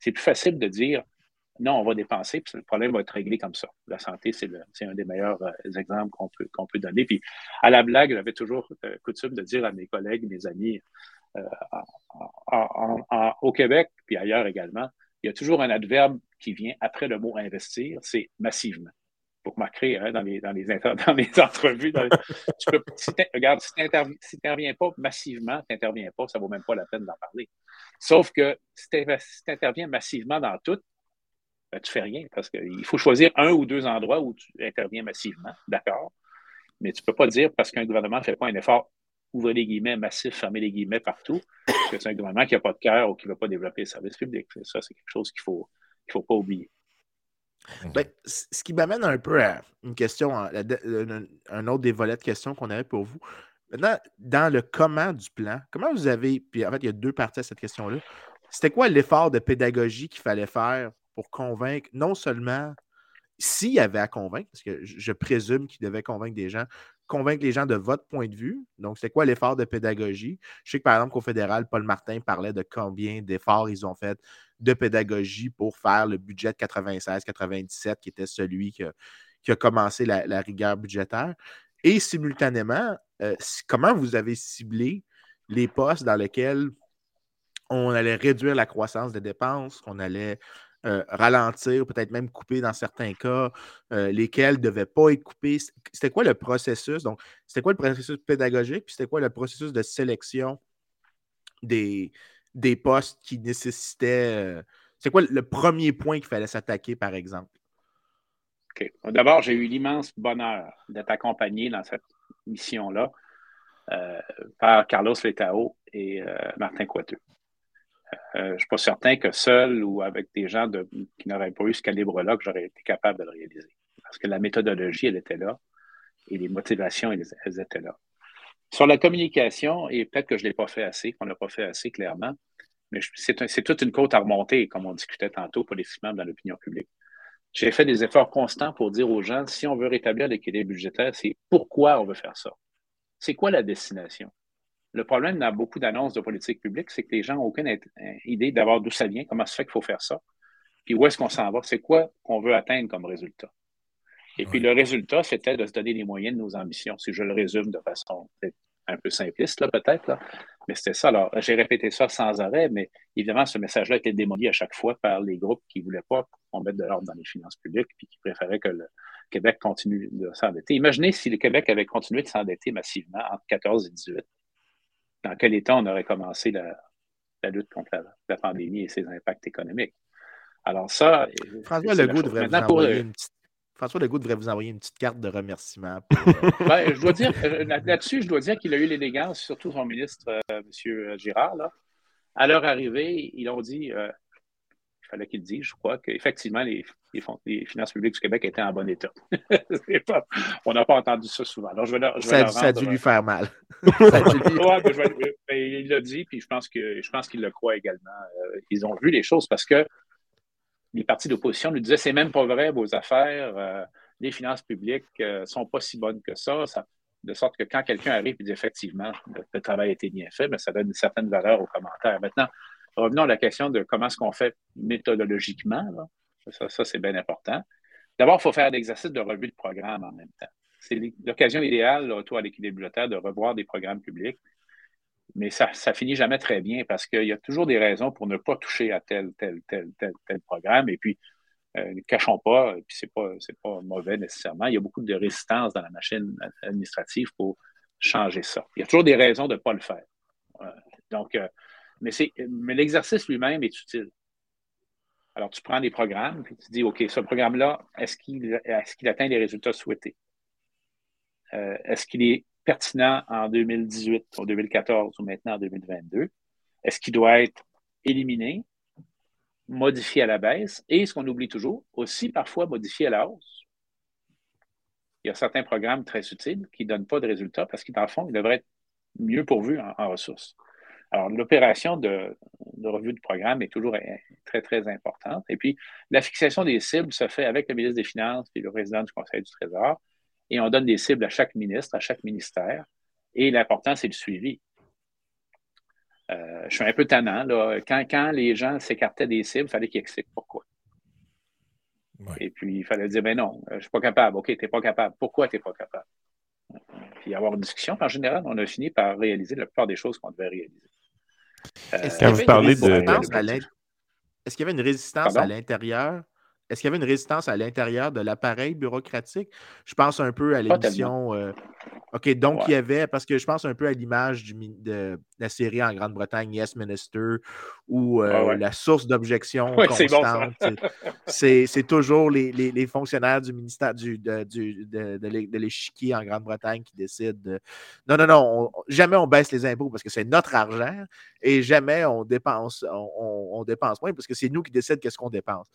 c'est plus facile de dire non, on va dépenser, puis le problème va être réglé comme ça. La santé, c'est un des meilleurs euh, exemples qu'on peut, donner. Puis, à la blague, j'avais toujours euh, coutume de dire à mes collègues, mes amis euh, au Québec, puis ailleurs également, il y a toujours un adverbe qui vient après le mot investir, c'est massivement. Pour marquer hein, dans, les, dans, les, dans les entrevues. tu peux, si regarde, si tu n'interviens pas massivement, tu n'interviens pas, ça ne vaut même pas la peine d'en parler. Sauf que si tu interviens massivement dans tout, ben, tu ne fais rien parce qu'il faut choisir un ou deux endroits où tu interviens massivement, d'accord, mais tu ne peux pas dire parce qu'un gouvernement ne fait pas un effort ouvrez les guillemets, massif, fermer les guillemets partout, que c'est un gouvernement qui n'a pas de cœur ou qui ne veut pas développer les services publics. Ça, c'est quelque chose qu'il faut, qu'il faut pas oublier. Ben, ce qui m'amène un peu à une question, un autre des volets de questions qu'on avait pour vous. Maintenant, dans le comment du plan, comment vous avez, puis en fait, il y a deux parties à cette question-là. C'était quoi l'effort de pédagogie qu'il fallait faire pour convaincre non seulement s'il y avait à convaincre, parce que je présume qu'il devait convaincre des gens, convaincre les gens de votre point de vue. Donc, c'est quoi l'effort de pédagogie? Je sais que, par exemple, qu'au fédéral, Paul Martin parlait de combien d'efforts ils ont fait de pédagogie pour faire le budget de 96-97, qui était celui qui a, commencé la, rigueur budgétaire. Et simultanément, euh, comment vous avez ciblé les postes dans lesquels on allait réduire la croissance des dépenses, qu'on allait euh, ralentir, peut-être même couper dans certains cas, euh, lesquels ne devaient pas être coupés. C'était quoi le processus? Donc, c'était quoi le processus pédagogique, puis c'était quoi le processus de sélection des, des postes qui nécessitaient. Euh, c'est quoi le premier point qu'il fallait s'attaquer, par exemple? D'abord, j'ai eu l'immense bonheur d'être accompagné dans cette mission-là par Carlos Letao et Martin Coiteux. Euh, je ne suis pas certain que seul ou avec des gens qui n'auraient pas eu ce calibre-là, que j'aurais été capable de le réaliser. Parce que la méthodologie, elle était là et les motivations, elles, étaient là. Sur la communication, et peut-être que je ne l'ai pas fait assez, qu'on n'a pas fait assez clairement, mais c'est toute une côte à remonter, comme on discutait tantôt politiquement dans l'opinion publique. J'ai fait des efforts constants pour dire aux gens, si on veut rétablir l'équilibre budgétaire, c'est pourquoi on veut faire ça. C'est quoi la destination? Le problème dans beaucoup d'annonces de politique publique, c'est que les gens n'ont aucune idée d'avoir d'où ça vient, comment ça fait qu'il faut faire ça, puis où est-ce qu'on s'en va, c'est quoi qu'on veut atteindre comme résultat. Et puis le résultat, c'était de se donner les moyens de nos ambitions, si je le résume de façon un peu simpliste, là, peut-être. Mais c'était ça. Alors, j'ai répété ça sans arrêt, mais évidemment, ce message-là été démoli à chaque fois par les groupes qui ne voulaient pas qu'on mette de l'ordre dans les finances publiques, puis qui préféraient que le Québec continue de s'endetter. Imaginez si le Québec avait continué de s'endetter massivement entre 14 et 18 dans quel état on aurait commencé la, lutte contre la, pandémie et ses impacts économiques. Alors ça... Euh, François Legault devrait vous envoyer une petite... François Legault devrait vous envoyer une petite carte de remerciement. Euh, ben, je dois dire, euh, là-dessus, je dois dire qu'il a eu l'élégance, surtout son ministre, M. Girard. Là. À leur arrivée, ils ont dit, il fallait qu'il dise, je crois, qu'effectivement, les, les, finances publiques du Québec étaient en bon état. on n'a pas entendu ça souvent. Alors, je vais, je vais ça, a dû lui faire mal. Ben, il l'a dit, puis je pense qu'il le croit également. Euh, ils ont vu les choses parce que les partis d'opposition nous disaient c'est même pas vrai, vos affaires, euh, les finances publiques ne euh, sont pas si bonnes que ça, De sorte que quand quelqu'un arrive et dit effectivement, le, travail a été bien fait, mais ben, ça donne une certaine valeur aux commentaires. Maintenant, revenons à la question de comment est-ce qu'on fait méthodologiquement. Ça, c'est bien important. D'abord, il faut faire l'exercice de revue de programme en même temps. C'est l'occasion idéale, autour à l'équilibre budgétaire, de revoir des programmes publics. Mais ça ne finit jamais très bien parce qu'il y a toujours des raisons pour ne pas toucher à tel, tel, tel, tel, programme. Et puis, euh, ne cachons pas, et puis ce n'est pas, pas mauvais nécessairement, il y a beaucoup de résistance dans la machine administrative pour changer ça. Il y a toujours des raisons de ne pas le faire. donc, euh, mais, l'exercice lui-même est utile. Alors, tu prends des programmes, puis tu dis, OK, ce programme-là, est-ce qu'il atteint les résultats souhaités? Euh, est-ce qu'il est pertinent en 2018, en 2014 ou maintenant en 2022? Est-ce qu'il doit être éliminé, modifié à la baisse? Et, ce qu'on oublie toujours, aussi parfois modifié à la hausse? Il y a certains programmes très utiles qui ne donnent pas de résultats parce qu'ils, fond, ils devraient être mieux pourvus en, ressources. Alors, l'opération de, revue de programme est toujours très, très importante. Et puis, la fixation des cibles se fait avec le ministre des Finances et le président du Conseil du Trésor et on donne des cibles à chaque ministre, à chaque ministère. Et l'important, c'est le suivi. Euh, je suis un peu tannant. Là. Quand, quand les gens s'écartaient des cibles, il fallait qu'ils expliquent pourquoi. Et puis, il fallait dire, ben non, euh, je ne suis pas capable. OK, tu n'es pas capable. Pourquoi tu n'es pas capable? Puis avoir une discussion. En général, on a fini par réaliser la plupart des choses qu'on devait réaliser. Est-ce qu'il y avait une résistance à l'intérieur? Est-ce qu'il y avait une résistance à l'intérieur de l'appareil bureaucratique? Je pense un peu à l'émission. Euh, OK, donc il y avait, parce que je pense un peu à l'image de la série en Grande-Bretagne, Yes Minister, où euh, la source d'objection constante, c'est toujours les, fonctionnaires du ministère du, de, de, l'échiquier en Grande-Bretagne qui décident de... Non, non, non, jamais on baisse les impôts parce que c'est notre argent et jamais on dépense, on, dépense moins parce que c'est nous qui décidons qu'est-ce qu'on dépense.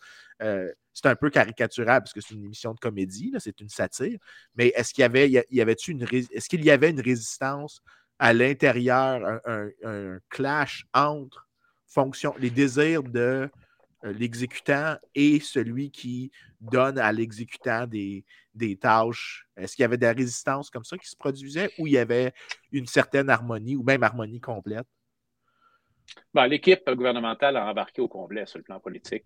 Euh, c'est un peu caricatural parce que c'est une émission de comédie, c'est une satire. Mais est-ce qu'il y avait, y avait une, est-ce qu'il y avait une résistance à l'intérieur, un, clash entre fonction, les désirs de euh, l'exécutant et celui qui donne à l'exécutant des, des tâches? Est-ce qu'il y avait de la résistance comme ça qui se produisait ou il y avait une certaine harmonie ou même harmonie complète? Ben, l'équipe gouvernementale a embarqué au complet sur le plan politique.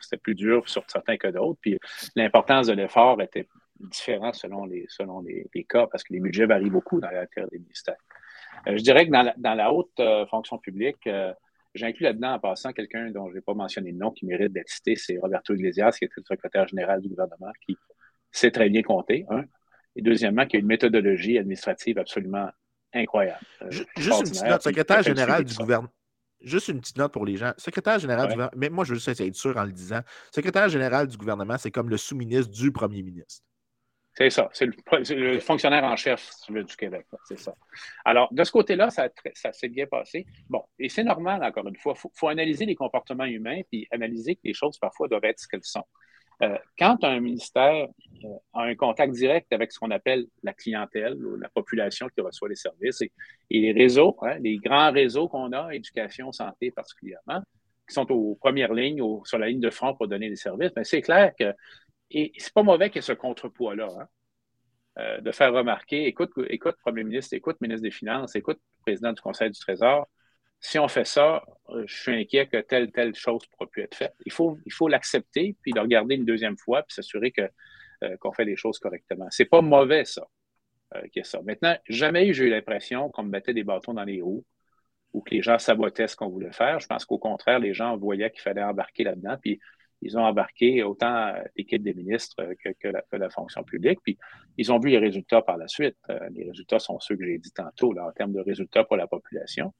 C'était plus dur sur certains que d'autres. Puis l'importance de l'effort était différente selon les, selon les, cas parce que les budgets varient beaucoup dans l'intérieur des ministères. Euh, je dirais que dans la, haute euh, fonction publique, euh, j'inclus là-dedans en passant quelqu'un dont je n'ai pas mentionné le nom qui mérite d'être cité, c'est Roberto Iglesias, qui est le secrétaire général du gouvernement, qui sait très bien compter, et deuxièmement, qui a une méthodologie administrative absolument incroyable. Euh, juste une petite note, secrétaire général du gouvernement. Juste une petite note pour les gens. Secrétaire général du gouvernement, mais moi je veux juste être sûr en le disant. Secrétaire général du gouvernement, c'est comme le sous-ministre du premier ministre. C'est ça. C'est le, fonctionnaire en chef du Québec. C'est ça. Alors, de ce côté-là, ça, ça s'est bien passé. Bon, et c'est normal, encore une fois. Il faut, faut, analyser les comportements humains puis analyser que les choses, parfois, doivent être ce qu'elles sont. Euh, quand un ministère euh, a un contact direct avec ce qu'on appelle la clientèle ou la population qui reçoit les services et, les réseaux, hein, les grands réseaux qu'on a, éducation, santé particulièrement, qui sont aux premières lignes, sur la ligne de front pour donner des services, mais ben, c'est clair que, et c'est pas mauvais qu'il y ait ce contrepoids-là, hein, euh, de faire remarquer, écoute, écoute, Premier ministre, écoute, ministre des Finances, écoute, président du Conseil du Trésor, si on fait ça, euh, je suis inquiet que telle, telle chose pourra plus être faite. Il faut, il faut l'accepter, puis le regarder une deuxième fois, puis s'assurer que, euh, qu'on fait les choses correctement. C'est pas mauvais, ça, euh, ait ça. Maintenant, jamais j'ai eu l'impression qu'on me mettait des bâtons dans les roues ou que les gens sabotaient ce qu'on voulait faire. Je pense qu'au contraire, les gens voyaient qu'il fallait embarquer là-dedans, puis ils ont embarqué autant l'équipe des ministres que, que, la, fonction publique, puis ils ont vu les résultats par la suite. les résultats sont ceux que j'ai dit tantôt, là, en termes de résultats pour la population.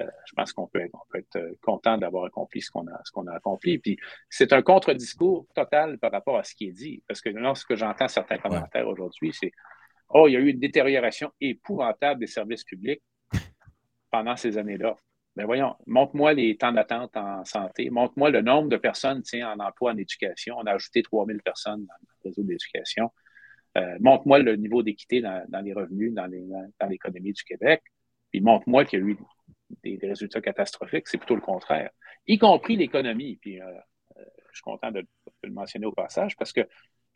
Euh, je pense qu'on peut, être euh, content d'avoir accompli ce qu'on a, ce qu'on a accompli. Puis c'est un contre-discours total par rapport à ce qui est dit. Parce que lorsque j'entends certains commentaires aujourd'hui, c'est Oh, il y a eu une détérioration épouvantable des services publics pendant ces années-là. Mais ben voyons, montre-moi les temps d'attente en santé, montre-moi le nombre de personnes en emploi en éducation. On a ajouté 3000 personnes dans le réseau d'éducation. Euh, montre-moi le niveau d'équité dans, les revenus, dans, dans l'économie du Québec. Puis montre-moi qu'il y a eu des, résultats catastrophiques, c'est plutôt le contraire, y compris l'économie. Puis euh, euh, je suis content de, le mentionner au passage parce que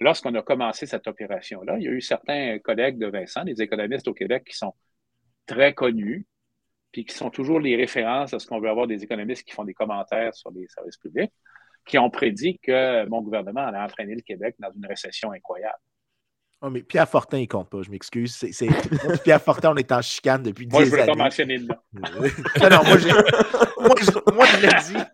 lorsqu'on a commencé cette opération-là, il y a eu certains collègues de Vincent, des économistes au Québec, qui sont très connus, puis qui sont toujours les références à ce qu'on veut avoir des économistes qui font des commentaires sur les services publics, qui ont prédit que mon gouvernement allait entraîner le Québec dans une récession incroyable. Oh, mais Pierre Fortin, il compte pas, je m'excuse. C'est, Pierre Fortin, on est en chicane depuis 10 années. Moi, je voulais pas mentionner le nom. non, moi, je, l'ai dit.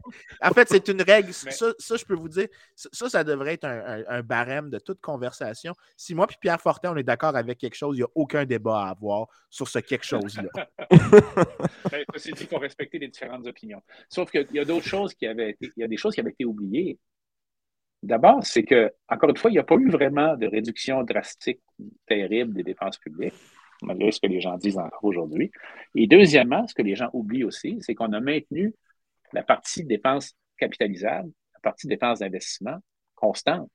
En fait, c'est une règle. Ça, je peux vous dire, ça, ça devrait être un, barème de toute conversation. Si moi et Pierre Fortin, on est d'accord avec quelque chose, il n'y a aucun débat à avoir sur ce quelque chose-là. ben, c'est dit qu'il faut respecter les différentes opinions. Sauf qu'il y a d'autres choses qui avaient été, il y a des choses qui avaient été oubliées. D'abord, c'est que, encore une fois, il n'y a pas eu vraiment de réduction drastique, terrible des dépenses publiques, malgré ce que les gens disent encore aujourd'hui. Et deuxièmement, ce que les gens oublient aussi, c'est qu'on a maintenu la partie dépenses capitalisables, la partie dépenses d'investissement constante.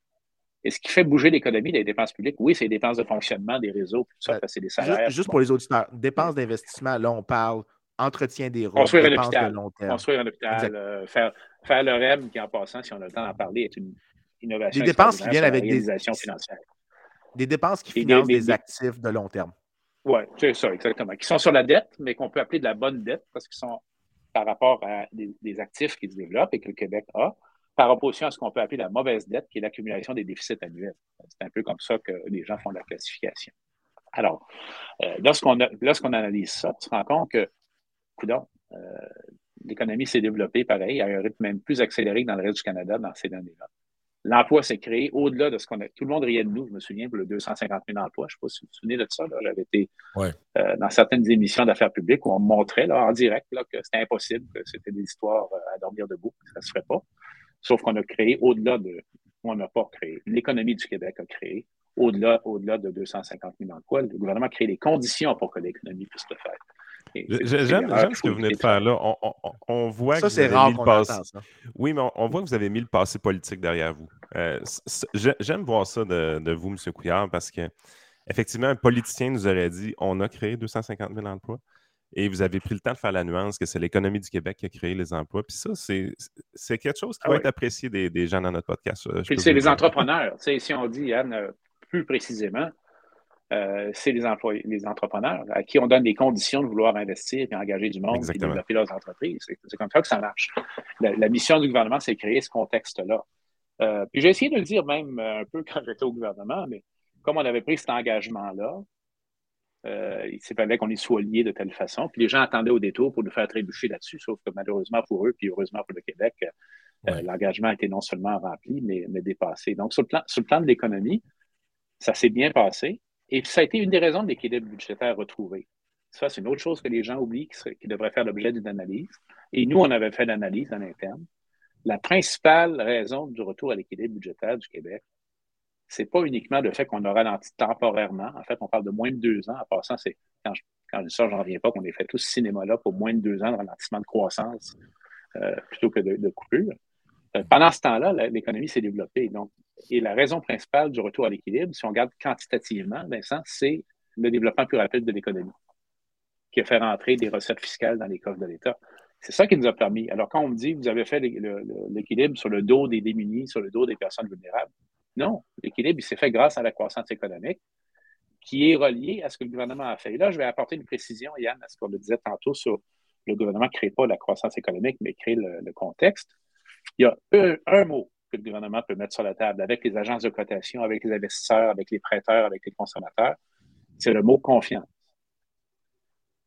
Et ce qui fait bouger l'économie des dépenses publiques, oui, c'est les dépenses de fonctionnement des réseaux, tout ça, c'est des salaires. Juste, pour les auditeurs, dépenses d'investissement, là, on parle entretien des routes, construire un hôpital, construire un hôpital, euh, faire, faire le REM, qui en passant, si on a le temps d'en parler, est une, des dépenses qui viennent avec des. Des dépenses qui financent des, actifs de long terme. Oui, c'est ça, exactement. Qui sont sur la dette, mais qu'on peut appeler de la bonne dette parce qu'ils sont par rapport à des, actifs qui se développent et que le Québec a, par opposition à ce qu'on peut appeler la mauvaise dette, qui est l'accumulation des déficits annuels. C'est un peu comme ça que les gens font la classification. Alors, euh, lorsqu'on analyse ça, tu te rends compte que, coudons, euh, l'économie s'est développée pareil, à un rythme même plus accéléré que dans le reste du Canada dans ces années-là. L'emploi s'est créé au-delà de ce qu'on a. Tout le monde riait de nous, je me souviens, pour le 250 000 emplois. Je ne sais pas si vous vous souvenez de ça. J'avais été euh, dans certaines émissions d'affaires publiques où on montrait là, en direct là, que c'était impossible, que c'était des histoires euh, à dormir debout, que ça ne se ferait pas. Sauf qu'on a créé au-delà de. On n'a pas créé. L'économie du Québec a créé au-delà au -delà de 250 000 emplois. Le gouvernement a créé les conditions pour que l'économie puisse le faire. J'aime ce que vous venez de faire là. On, voit ça, c'est rare Oui, mais on, voit que vous avez mis le passé politique derrière vous. Euh, j'aime voir ça de, vous, M. Couillard, parce que effectivement, un politicien nous aurait dit on a créé 250 000 emplois. Et vous avez pris le temps de faire la nuance que c'est l'économie du Québec qui a créé les emplois. Puis ça, c'est quelque chose qui ah va être apprécié des, gens dans notre podcast. c'est les entrepreneurs. si on dit, Yann, euh, plus précisément, euh, c'est les employés, les entrepreneurs à qui on donne des conditions de vouloir investir et engager du monde et développer leurs entreprises. C'est comme ça que ça marche. La, mission du gouvernement, c'est créer ce contexte-là. Euh, puis j'ai essayé de le dire même euh, un peu quand j'étais au gouvernement, mais comme on avait pris cet engagement-là, il fallait qu'on y soit lié de telle façon. Puis les gens attendaient au détour pour nous faire trébucher là-dessus, sauf que malheureusement pour eux, puis heureusement pour le Québec, l'engagement a été non seulement rempli, mais, mais dépassé. Donc, sur le plan, sur le plan de l'économie, ça s'est bien passé. Et ça a été une des raisons de l'équilibre budgétaire retrouvé. Ça, c'est une autre chose que les gens oublient qui, devrait faire l'objet d'une analyse. Et nous, on avait fait l'analyse en interne. La principale raison du retour à l'équilibre budgétaire du Québec, c'est pas uniquement le fait qu'on a ralenti temporairement. En fait, on parle de moins de deux ans. En passant, c'est quand je, quand je dis ça, j'en reviens pas qu'on ait fait tout ce cinéma-là pour moins de deux ans de ralentissement de croissance euh, plutôt que de, de coupure. Euh, pendant ce temps-là, l'économie s'est développée. Donc, et la raison principale du retour à l'équilibre, si on regarde quantitativement, Vincent, c'est le développement plus rapide de l'économie qui a fait rentrer des recettes fiscales dans les coffres de l'État. C'est ça qui nous a permis. Alors, quand on me dit vous avez fait l'équilibre sur le dos des démunis, sur le dos des personnes vulnérables, non, l'équilibre, il s'est fait grâce à la croissance économique qui est reliée à ce que le gouvernement a fait. Et là, je vais apporter une précision, Yann, à ce qu'on le disait tantôt sur le gouvernement ne crée pas la croissance économique, mais crée le, contexte. Il y a un mot que le gouvernement peut mettre sur la table avec les agences de cotation, avec les investisseurs, avec les prêteurs, avec les consommateurs, c'est le mot confiance.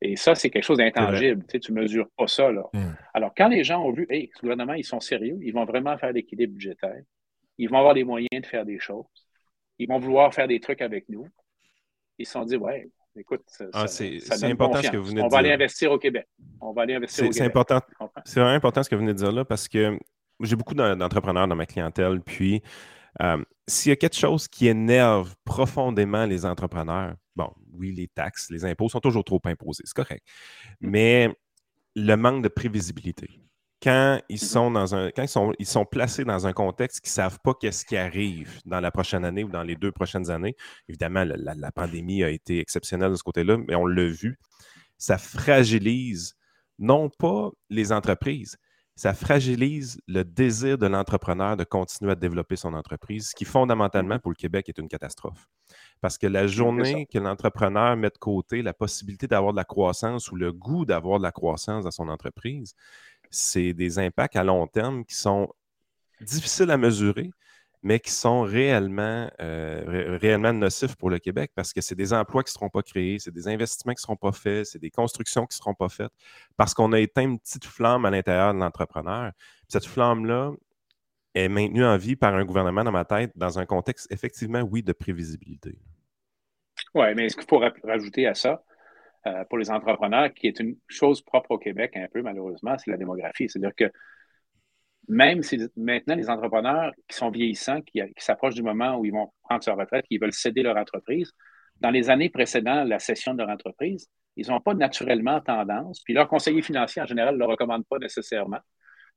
Et ça, c'est quelque chose d'intangible. Tu ne mesures pas ça. Là. Hmm. Alors, quand les gens ont vu, hey, ce gouvernement, ils sont sérieux, ils vont vraiment faire l'équilibre budgétaire, ils vont avoir les moyens de faire des choses, ils vont vouloir faire des trucs avec nous, ils se sont dit, ouais, écoute, ah, c'est important ce que vous venez de dire. On va aller investir au Québec. On va aller investir au Québec. C'est important, vraiment important ce que vous venez de dire là parce que j'ai beaucoup d'entrepreneurs dans ma clientèle, puis euh, s'il y a quelque chose qui énerve profondément les entrepreneurs, bon, oui, les taxes, les impôts sont toujours trop imposés, c'est correct, mmh. mais le manque de prévisibilité. Quand ils mmh sont dans un, quand ils sont, ils sont placés dans un contexte qu'ils ne savent pas qu'est-ce qui arrive dans la prochaine année ou dans les deux prochaines années, évidemment, la, la pandémie a été exceptionnelle de ce côté-là, mais on l'a vu, ça fragilise non pas les entreprises, ça fragilise le désir de l'entrepreneur de continuer à développer son entreprise, ce qui fondamentalement pour le Québec est une catastrophe. Parce que la journée que l'entrepreneur met de côté la possibilité d'avoir de la croissance ou le goût d'avoir de la croissance dans son entreprise, c'est des impacts à long terme qui sont difficiles à mesurer, mais qui sont réellement, euh, réellement nocifs pour le Québec parce que c'est des emplois qui ne seront pas créés, c'est des investissements qui ne seront pas faits, c'est des constructions qui ne seront pas faites parce qu'on a éteint une petite flamme à l'intérieur de l'entrepreneur. Cette flamme-là est maintenue en vie par un gouvernement dans ma tête dans un contexte, effectivement, oui, de prévisibilité. Oui, mais ce qu'il faut rajouter à ça, euh, pour les entrepreneurs, qui est une chose propre au Québec un peu, malheureusement, c'est la démographie. C'est-à-dire que même si maintenant les entrepreneurs qui sont vieillissants, qui, s'approchent du moment où ils vont prendre leur retraite, qui veulent céder leur entreprise, dans les années précédant la cession de leur entreprise, ils n'ont pas naturellement tendance, puis leur conseiller financier en général ne le recommande pas nécessairement,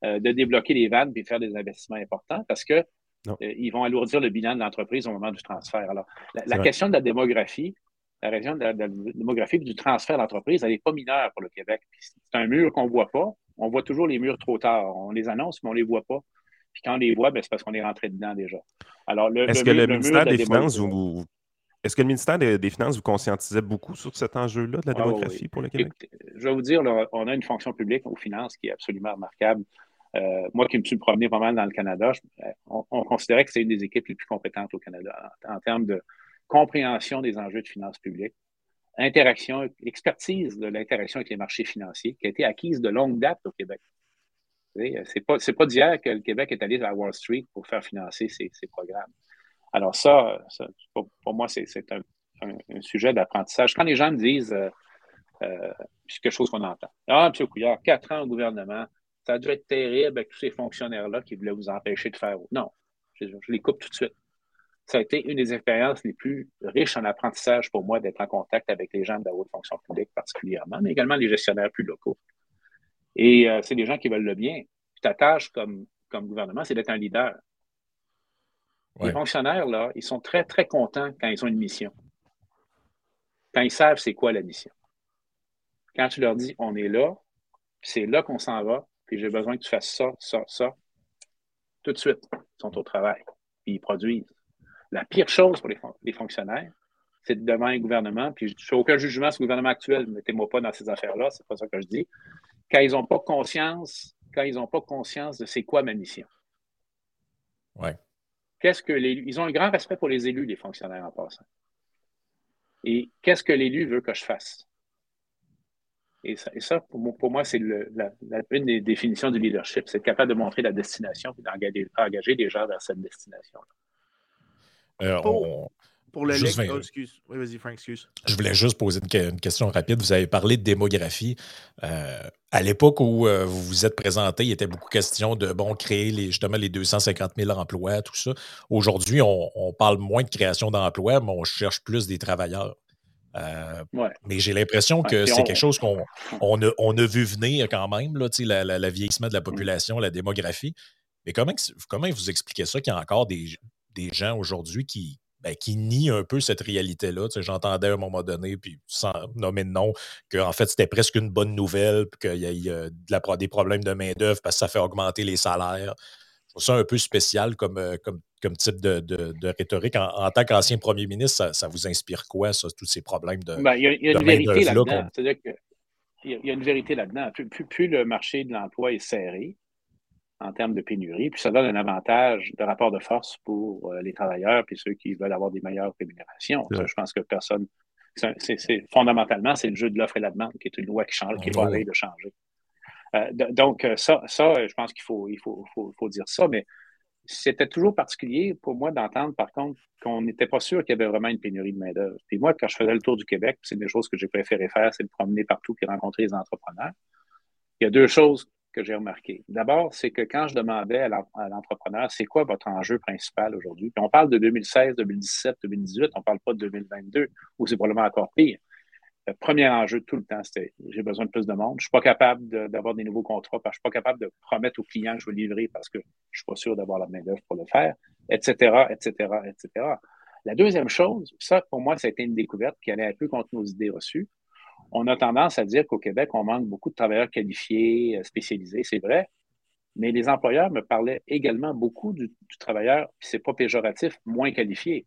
euh, de débloquer les vannes et de faire des investissements importants parce qu'ils euh, vont alourdir le bilan de l'entreprise au moment du transfert. Alors, la, question de la démographie, la région de la, démographie du transfert d'entreprise, elle n'est pas mineure pour le Québec. C'est un mur qu'on ne voit pas, on voit toujours les murs trop tard. On les annonce, mais on ne les voit pas. Puis quand on les voit, ben, c'est parce qu'on est rentré dedans déjà. Alors, Est-ce que le, ministère des Finances vous, est-ce que le ministère des, Finances vous conscientisait beaucoup sur cet enjeu-là de la ah démographie pour le Québec? je vais vous dire, on a une fonction publique aux finances qui est absolument remarquable. Euh, moi qui me suis promené pas mal dans le Canada, on, considérait que c'est une des équipes les plus compétentes au Canada en termes de compréhension des enjeux de finances publiques interaction, expertise de l'interaction avec les marchés financiers qui a été acquise de longue date au Québec. C'est pas, pas d'hier que le Québec est allé à Wall Street pour faire financer ses, programmes. Alors ça, pour, moi, c'est un, sujet d'apprentissage. Quand les gens me disent euh, euh, quelque chose qu'on entend. Ah, M. Couillard, quatre ans au gouvernement, ça a dû être terrible avec tous ces fonctionnaires-là qui voulaient vous empêcher de faire. Non, je les coupe tout de suite ça a été une des expériences les plus riches en apprentissage pour moi d'être en contact avec les gens de la haute fonction publique particulièrement, mais également les gestionnaires plus locaux. Et euh, c'est des gens qui veulent le bien. ta tâche comme, comme gouvernement, c'est d'être un leader. Les fonctionnaires, là, ils sont très, très contents quand ils ont une mission. Quand ils savent c'est quoi la mission. Quand tu leur dis on est là, c'est là qu'on s'en va, puis j'ai besoin que tu fasses ça, ça, ça, tout de suite, ils sont au travail, puis ils produisent. La pire chose pour les, fonctionnaires, c'est devant un gouvernement, puis je ne fais aucun jugement sur le gouvernement actuel, mettez-moi pas dans ces affaires-là, c'est pas ça que je dis. Quand ils n'ont pas conscience, quand ils n'ont pas conscience de c'est quoi ma mission. Ouais. Qu'est-ce que les, ils ont un grand respect pour les élus, les fonctionnaires en passant. Et qu'est-ce que l'élu veut que je fasse? Et ça, pour, moi, c'est une des définitions du leadership, c'est être capable de montrer la destination et d'engager des gens vers cette destination-là. Euh, pour, le oh, excuse. Oui, vas-y, Frank, excuse. Je voulais juste poser une, question rapide. Vous avez parlé de démographie. Euh, à l'époque où euh, vous vous êtes présenté, il était beaucoup question de bon, créer les, justement les 250 000 emplois, tout ça. Aujourd'hui, on, parle moins de création d'emplois, mais on cherche plus des travailleurs. Mais j'ai l'impression que c'est quelque chose qu'on on a, vu venir quand même, là, la, la, vieillissement de la population, la démographie. Mais comment, comment vous expliquez ça qu'il y a encore des, des gens aujourd'hui qui, ben, qui nient un peu cette réalité-là. J'entendais à un moment donné, puis sans nommer de nom, qu'en fait, c'était presque une bonne nouvelle, qu'il y a, de des problèmes de main-d'œuvre parce que ça fait augmenter les salaires. Je trouve ça un peu spécial comme, euh, comme, comme type de, rhétorique. En, tant qu'ancien premier ministre, ça, vous inspire quoi, ça, tous ces problèmes de. Ben, il y a, une vérité là-dedans. il y a une vérité là-dedans. plus, le marché de l'emploi est serré, en termes de pénurie. Puis ça donne un avantage de rapport de force pour euh, les travailleurs puis ceux qui veulent avoir des meilleures rémunérations. je pense que personne. C'est, fondamentalement, c'est le jeu de l'offre et la demande qui est une loi qui change, qui est pas de changer. Euh, donc, euh, ça, ça, je pense qu'il faut, il faut, faut, dire ça, mais c'était toujours particulier pour moi d'entendre, par contre, qu'on n'était pas sûr qu'il y avait vraiment une pénurie de main-d'œuvre. Puis moi, quand je faisais le tour du Québec, c'est une des choses que j'ai préféré faire, c'est de promener partout et rencontrer les entrepreneurs. Il y a deux choses que j'ai remarqué. D'abord, c'est que quand je demandais à l'entrepreneur, c'est quoi votre enjeu principal aujourd'hui? Puis on parle de 2016, 2017, 2018, on ne parle pas de 2022, où c'est probablement encore pire. Le premier enjeu tout le temps, c'était j'ai besoin de plus de monde. Je ne suis pas capable d'avoir des nouveaux contrats parce que je ne suis pas capable de promettre aux clients que je vais livrer parce que je ne suis pas sûr d'avoir la main-d'œuvre pour le faire, etc., etc., etc. La deuxième chose, ça, pour moi, ça a été une découverte qui allait un peu contre nos idées reçues on a tendance à dire qu'au Québec, on manque beaucoup de travailleurs qualifiés, euh, spécialisés, c'est vrai, mais les employeurs me parlaient également beaucoup du, travailleur, puis c'est pas péjoratif, moins qualifié.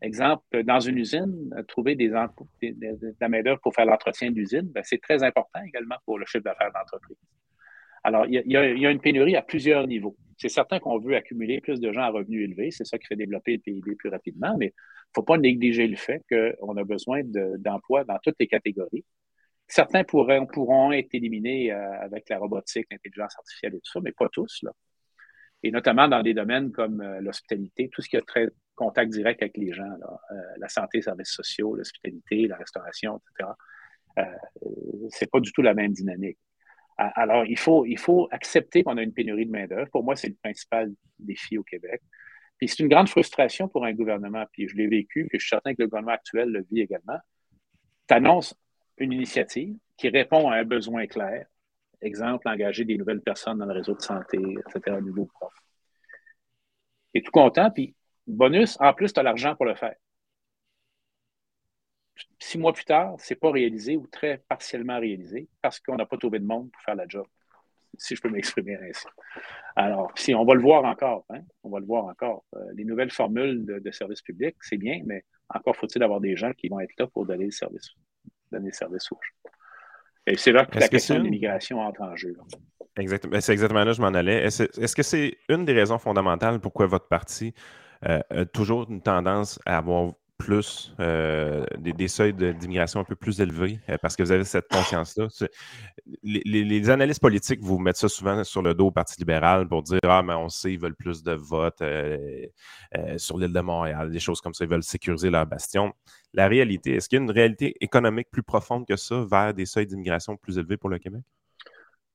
Exemple, dans une usine, trouver des, de la main-d'œuvre pour faire l'entretien d'usine, ben, c'est très important également pour le chiffre d'affaires d'entreprise. Alors, il y, a, une pénurie à plusieurs niveaux. C'est certain qu'on veut accumuler plus de gens à revenus élevés. C'est ça qui fait développer le PIB plus rapidement, mais il ne faut pas négliger le fait qu'on a besoin d'emplois dans toutes les catégories. Certains pourraient, pourront être éliminés euh, avec la robotique, l'intelligence artificielle et tout ça, mais pas tous. Là. Et notamment dans des domaines comme euh, l'hospitalité, tout ce qui a très contact direct avec les gens, euh, la santé, les services sociaux, l'hospitalité, la restauration, etc. Euh, c'est pas du tout la même dynamique. Alors, il faut, il faut accepter qu'on a une pénurie de main-d'œuvre. Pour moi, c'est le principal défi au Québec. Puis c'est une grande frustration pour un gouvernement, puis je l'ai vécu, puis je suis certain que le gouvernement actuel le vit également. Tu annonces une initiative qui répond à un besoin clair. Exemple, engager des nouvelles personnes dans le réseau de santé, etc., au niveau prof. Et tout content, puis bonus, en plus, tu as l'argent pour le faire six mois plus tard, ce n'est pas réalisé ou très partiellement réalisé parce qu'on n'a pas trouvé de monde pour faire la job, si je peux m'exprimer ainsi. Alors, si on va le voir encore, hein, on va le voir encore. Euh, les nouvelles formules de, services publics, c'est bien, mais encore faut-il avoir des gens qui vont être là pour donner le service, donner le service aux gens. Et c'est là que la question de l'immigration entre en jeu. Exactement. Ben, c'est exactement là que je m'en allais. Est-ce, que c'est une des raisons fondamentales pourquoi votre parti euh, a toujours une tendance à avoir plus, euh, des, seuils d'immigration un peu plus élevés, euh, parce que vous avez cette conscience-là. Les, analystes politiques vous mettent ça souvent sur le dos au Parti libéral pour dire Ah, mais on sait, ils veulent plus de votes euh, sur l'île de Montréal, des choses comme ça, ils veulent sécuriser leur bastion. La réalité, est-ce qu'il y a une réalité économique plus profonde que ça vers des seuils d'immigration plus élevés pour le Québec?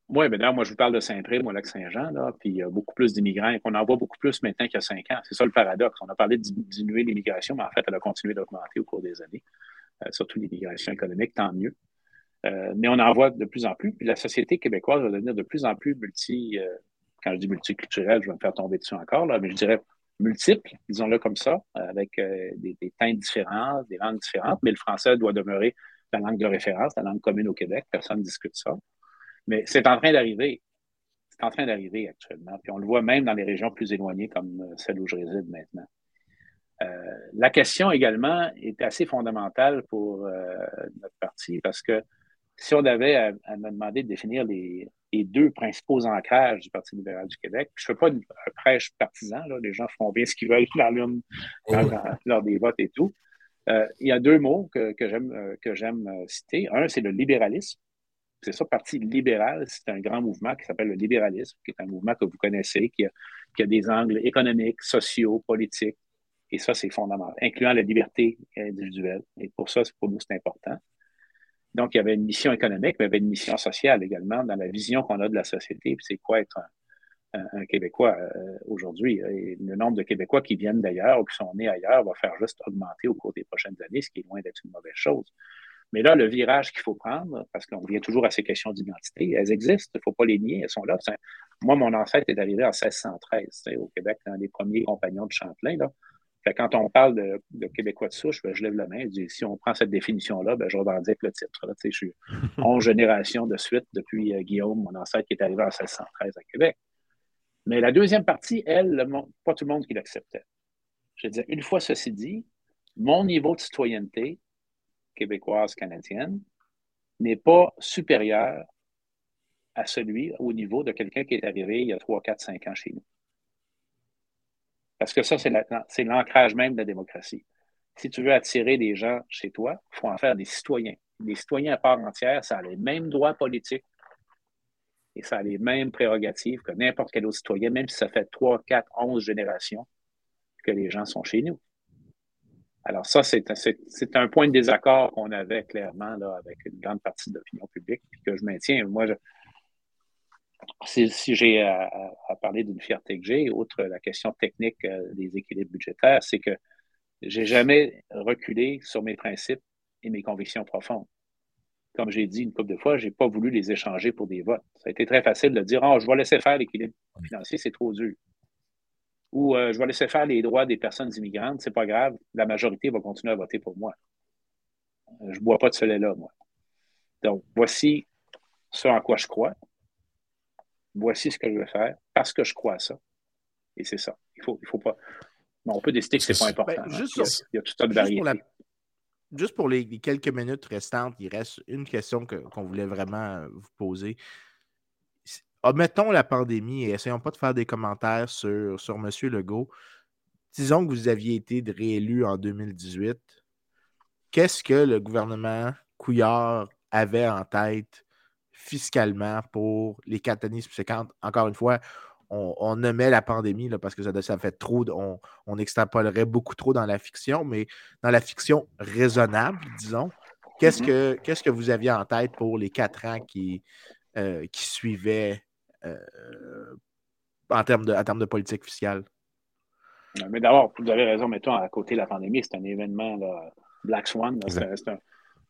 Oui, mais d'ailleurs, moi, je vous parle de Saint-Pré, moi, Lac-Saint-Jean, là, puis il y a beaucoup plus d'immigrants et qu'on en voit beaucoup plus maintenant qu'il y a cinq ans. C'est ça le paradoxe. On a parlé de diminuer l'immigration, mais en fait, elle a continué d'augmenter au cours des années, euh, surtout l'immigration économique, tant mieux. Euh, mais on en voit de plus en plus, puis la société québécoise va devenir de plus en plus multi, euh, quand je dis multiculturelle, je vais me faire tomber dessus encore, là, mais je dirais multiple, disons-le comme ça, avec des, des teintes différentes, des langues différentes, mais le français doit demeurer la langue de référence, la langue commune au Québec, personne ne discute ça. Mais c'est en train d'arriver. C'est en train d'arriver actuellement. Puis on le voit même dans les régions plus éloignées comme euh, celle où je réside maintenant. Euh, la question également est assez fondamentale pour euh, notre parti parce que si on avait à, me demander de définir les, deux principaux ancrages du Parti libéral du Québec, je ne fais pas un prêche partisan, là, les gens font bien ce qu'ils veulent dans l'urne, lors des votes et tout. il y a deux mots que, que j'aime citer. Un, c'est le libéralisme c'est ça, Parti libéral, c'est un grand mouvement qui s'appelle le libéralisme, qui est un mouvement que vous connaissez, qui a, des angles économiques, sociaux, politiques. Et ça, c'est fondamental, incluant la liberté individuelle. Et pour ça, pour nous, c'est important. Donc, il y avait une mission économique, mais il y avait une mission sociale également dans la vision qu'on a de la société. Puis c'est quoi être un, Québécois euh, aujourd'hui? le nombre de Québécois qui viennent d'ailleurs ou qui sont nés ailleurs va faire juste augmenter au cours des prochaines années, ce qui est loin d'être une mauvaise chose. Mais là, le virage qu'il faut prendre, parce qu'on revient toujours à ces questions d'identité, elles existent, il ne faut pas les nier, elles sont là. Moi, mon ancêtre est arrivé en 1613 au Québec, dans les premiers compagnons de Champlain. Là. quand on parle de, Québécois de souche, ben, je lève la main, je dis, si on prend cette définition-là, ben, je revendique le titre. Là. Je suis 11 générations de suite depuis euh, Guillaume, mon ancêtre, qui est arrivé en 1613 à Québec. Mais la deuxième partie, elle, pas tout le monde qui l'acceptait. Je veux dire, une fois ceci dit, mon niveau de citoyenneté québécoise canadienne n'est pas supérieur à celui au niveau de quelqu'un qui est arrivé il y a 3, 4, 5 ans chez nous. Parce que ça, c'est l'ancrage même de la démocratie. Si tu veux attirer des gens chez toi, il faut en faire des citoyens. Des citoyens à part entière, ça a les mêmes droits politiques et ça a les mêmes prérogatives que n'importe quel autre citoyen, même si ça fait 3, 4, 11 générations que les gens sont chez nous. Alors ça, c'est un point de désaccord qu'on avait clairement là, avec une grande partie de l'opinion publique, puis que je maintiens. Moi, si, j'ai à, parler d'une fierté que j'ai, outre la question technique euh, des équilibres budgétaires, c'est que j'ai jamais reculé sur mes principes et mes convictions profondes. Comme j'ai dit une couple de fois, j'ai pas voulu les échanger pour des votes. Ça a été très facile de dire, oh, je vais laisser faire l'équilibre financier, c'est trop dur ou euh, je vais laisser faire les droits des personnes immigrantes, c'est pas grave, la majorité va continuer à voter pour moi. Je ne bois pas de ce lait-là, moi. Donc, voici ce en quoi je crois. Voici ce que je veux faire parce que je crois à ça. Et c'est ça. Il faut, il faut pas. on peut décider que ce n'est pas important. Ben, juste, il, y a, tout un de variétés. Juste pour les, quelques minutes restantes, il reste une question qu'on voulait vraiment vous poser omettons la pandémie et essayons pas de faire des commentaires sur, sur M. Legault. Disons que vous aviez été réélu en 2018. Qu'est-ce que le gouvernement Couillard avait en tête fiscalement pour les quatre années subséquentes? Encore une fois, on, on nommait la pandémie là, parce que ça, ça fait trop, on, on extrapolerait beaucoup trop dans la fiction, mais dans la fiction raisonnable, disons, qu'est-ce mm-hmm. que, qu'est-ce que vous aviez en tête pour les quatre ans qui, euh, qui suivaient en, termes de, en termes de politique fiscale? Mais d'abord, vous avez raison, mettons, à côté de la pandémie, c'est un événement, là, Black Swan, c'est un,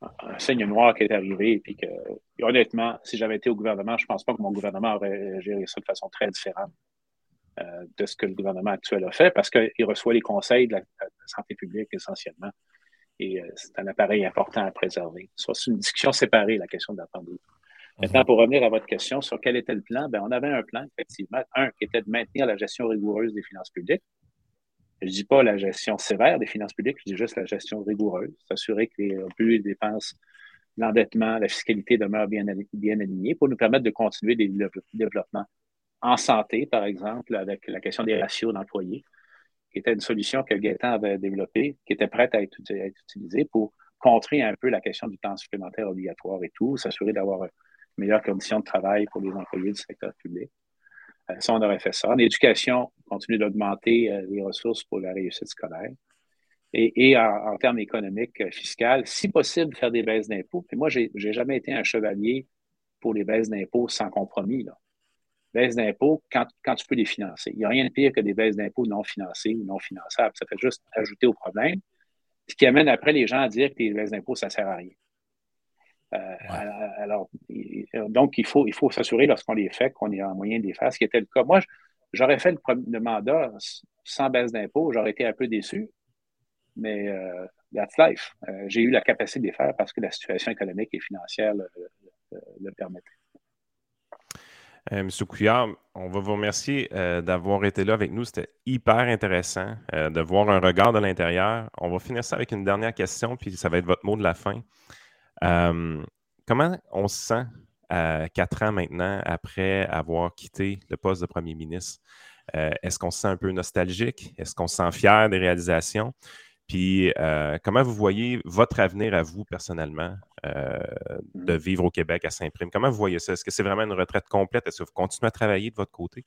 un, signe noir qui est arrivé, puis que, honnêtement, si j'avais été au gouvernement, je ne pense pas que mon gouvernement aurait géré ça de façon très différente euh, de ce que le gouvernement actuel a fait, parce qu'il reçoit les conseils de la, santé publique essentiellement. Et euh, c'est un appareil important à préserver. C'est une discussion séparée, la question de la pandémie. Maintenant, mhm. pour revenir à votre question sur quel était le plan, ben, on avait un plan, effectivement, un qui était de maintenir la gestion rigoureuse des finances publiques. Je ne dis pas la gestion sévère des finances publiques, je dis juste la gestion rigoureuse, s'assurer que les plus les dépenses, l'endettement, la fiscalité demeurent bien, bien alignées pour nous permettre de continuer des développements en santé, par exemple, avec la question des ratios d'employés, qui était une solution que Gaëtan avait développée, qui était prête à être, utilisée pour contrer un peu la question du temps supplémentaire obligatoire et tout, s'assurer d'avoir une meilleure condition de travail pour les employés du secteur public. Euh, ça, on aurait fait ça. En éducation, continue d'augmenter euh, les ressources pour la réussite scolaire. Et, en, termes économiques, euh, fiscales, si possible, faire des baisses d'impôts. Puis moi, je n'ai jamais été un chevalier pour les baisses d'impôts sans compromis. Là. Baisses d'impôts quand, quand, tu peux les financer. Il n'y a rien de pire que des baisses d'impôts non financées ou non finançables. Ça fait juste ajouter au problème, ce qui amène après les gens à dire que les baisses d'impôts, ça ne sert à rien. Euh, alors, donc, il faut, il faut s'assurer lorsqu'on les fait qu'on est en moyen de les faire, ce qui était le cas. Moi, j'aurais fait le, mandat sans baisse d'impôt, j'aurais été un peu déçu, mais euh, that's life. Euh, j'ai eu la capacité de les faire parce que la situation économique et financière le, permettait. Monsieur Couillard, on va vous remercier d'avoir été là avec nous. C'était hyper intéressant de voir un regard de l'intérieur. On va finir ça avec une dernière question, puis ça va être votre mot de la fin. Euh, comment on se sent à quatre ans maintenant après avoir quitté le poste de premier ministre? Euh, est-ce qu'on se sent un peu nostalgique? Est-ce qu'on se sent fier des réalisations? Puis, euh, comment vous voyez votre avenir à vous personnellement de vivre au Québec à Saint-Prime? Comment vous voyez ça? Est-ce que c'est vraiment une retraite complète? Est-ce que vous continuez à travailler de votre côté?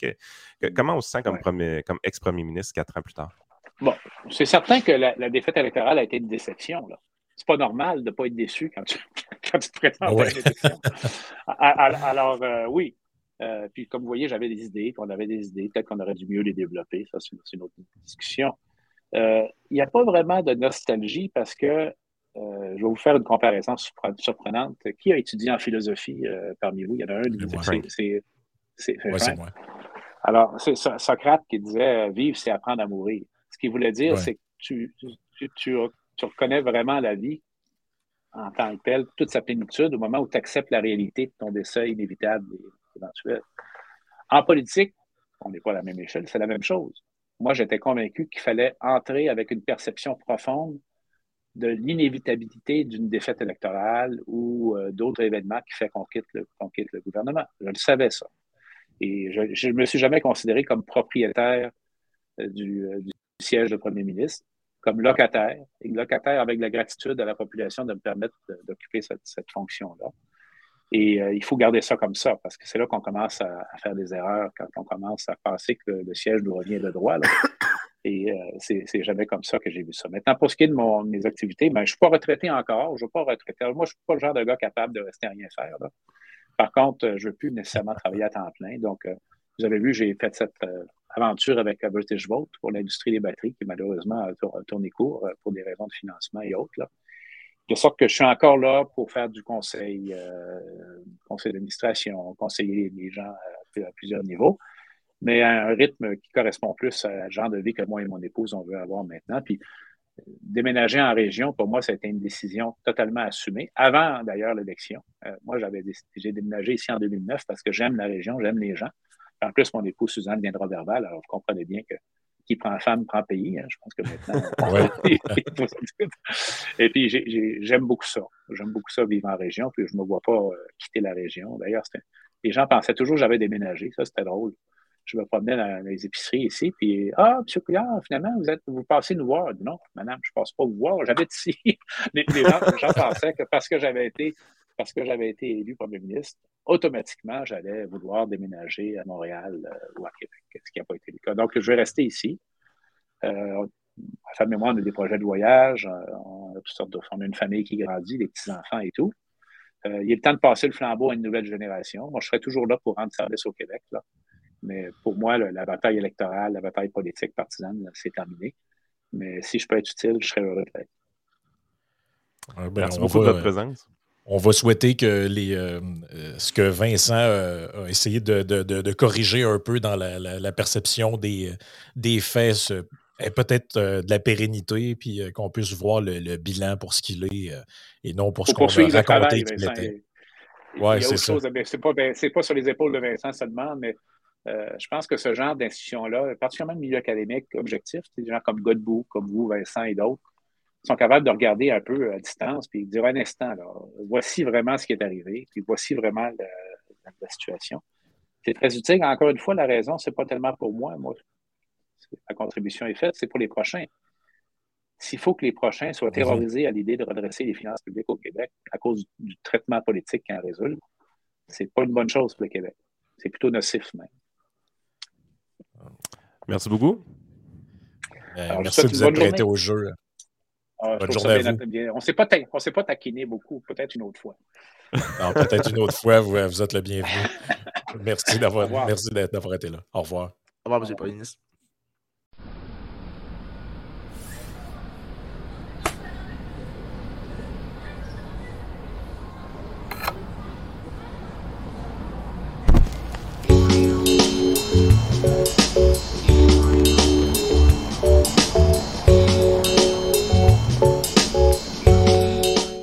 comment on se sent comme, comme ex-premier ministre quatre ans plus tard? Bon, c'est certain que la, la, défaite électorale a été une déception. Là c'est pas normal de ne pas être déçu quand tu, quand tu te présentes à l'élection. Alors, euh, oui. Euh, puis, comme vous voyez, j'avais des idées, on avait des idées. Peut-être qu'on aurait dû mieux les développer. Ça, c'est une autre discussion. Euh, il n'y a pas vraiment de nostalgie parce que je vais vous faire une comparaison surprenante. Qui a étudié en philosophie parmi vous? Il y en a un. C'est moi. Alors, c'est Socrate qui disait Vivre, c'est apprendre à mourir. Ce qu'il voulait dire, c'est que tu, tu, tu, tu reconnais vraiment la vie en tant que telle, toute sa plénitude au moment où tu acceptes la réalité de ton décès inévitable et éventuel. En politique, on n'est pas à la même échelle, c'est la même chose. Moi, j'étais convaincu qu'il fallait entrer avec une perception profonde de l'inévitabilité d'une défaite électorale ou euh, d'autres événements qui fait qu'on quitte, le, quitte le gouvernement. Je le savais, ça. Et je ne me suis jamais considéré comme propriétaire euh, euh, du, siège de premier ministre comme locataire, et locataire avec la gratitude à la population de me permettre d'occuper cette, fonction-là. Et euh, il faut garder ça comme ça, parce que c'est là qu'on commence à, faire des erreurs, quand on commence à penser que le, siège nous revient de droit. Et euh, c'est jamais comme ça que j'ai vu ça. Maintenant, pour ce qui est de, mes activités, ben, je ne suis pas retraité encore. Je ne veux pas retraiter. Moi, je ne suis pas le genre de gars capable de rester à rien faire. Par contre, je ne veux plus nécessairement travailler à temps plein. Donc, euh, vous avez vu, j'ai fait cette aventure avec la British Vote pour l'industrie des batteries qui malheureusement a tourné court euh, pour des raisons de financement et autres. Là. De sorte que je suis encore là pour faire du conseil, euh, conseil d'administration, conseiller les gens à, plusieurs niveaux, mais à un rythme qui correspond plus à genre de vie que moi et mon épouse on veut avoir maintenant. Puis déménager en région, pour moi, été une décision totalement assumée, avant d'ailleurs l'élection. Euh, moi, j'avais j'ai déménagé ici en 2009 parce que j'aime la région, j'aime les gens. En plus, mon épouse Suzanne viendra verbal, alors vous comprenez bien que qui prend femme prend pays. Hein. Je pense que maintenant. Et puis, j'aime beaucoup ça. J'aime beaucoup ça vivre en région, puis je ne me vois pas euh, quitter la région. D'ailleurs, Les gens pensaient toujours que j'avais déménagé. Ça, c'était drôle. Je me promenais dans les épiceries ici, puis Ah, M. Couillard, finalement, vous êtes vous passez nous voir. Non, madame, je ne passe pas vous voir, j'habite ici. les, gens, pensaient que parce que j'avais été parce que j'avais été élu premier ministre, automatiquement, j'allais vouloir déménager à Montréal euh, ou à Québec, ce qui n'a pas été le cas. Donc, je vais rester ici. Euh, ma femme et moi, on a des projets de voyage, euh, on a toutes sortes de on a une famille qui grandit, des petits-enfants et tout. Euh, il est le temps de passer le flambeau à une nouvelle génération. Moi, je serai toujours là pour rendre service au Québec. Là. Mais pour moi, la bataille électorale, la bataille politique partisane, c'est terminé. Mais si je peux être utile, je serai heureux d'être. Ben, Merci beaucoup de votre présence. On va souhaiter que les, euh, euh, ce que Vincent a essayé de, corriger un peu dans la, perception des, des faits ait peut-être de la pérennité, puis qu'on puisse voir le, bilan pour ce qu'il est et non pour ce qu'on a raconté qu'il était. Oui, c'est ça. C'est pas, ben, pas sur les épaules de Vincent seulement, mais euh, je pense que ce genre d'institution-là, particulièrement le milieu académique objectif, des gens comme Godbout, comme vous, Vincent et d'autres, sont capables de regarder un peu à distance et de dire un instant, là, voici vraiment ce qui est arrivé, puis voici vraiment la situation. C'est très utile. Encore une fois, la raison, c'est pas tellement pour moi. Moi, la contribution est faite, c'est pour les prochains. S'il faut que les prochains soient terrorisés à l'idée de redresser les finances publiques au Québec à cause du traitement politique qui en résulte, c'est pas une bonne chose pour le Québec. C'est plutôt nocif même. Merci beaucoup. Euh, merci de vous être prêté au jeu. Ah, bonne journée à vous. On ne s'est pas taquiné beaucoup, peut-être une autre fois. peut-être une autre fois, vous, êtes le bienvenu. merci d'avoir été là. Au revoir. Au revoir, M. le Ministre.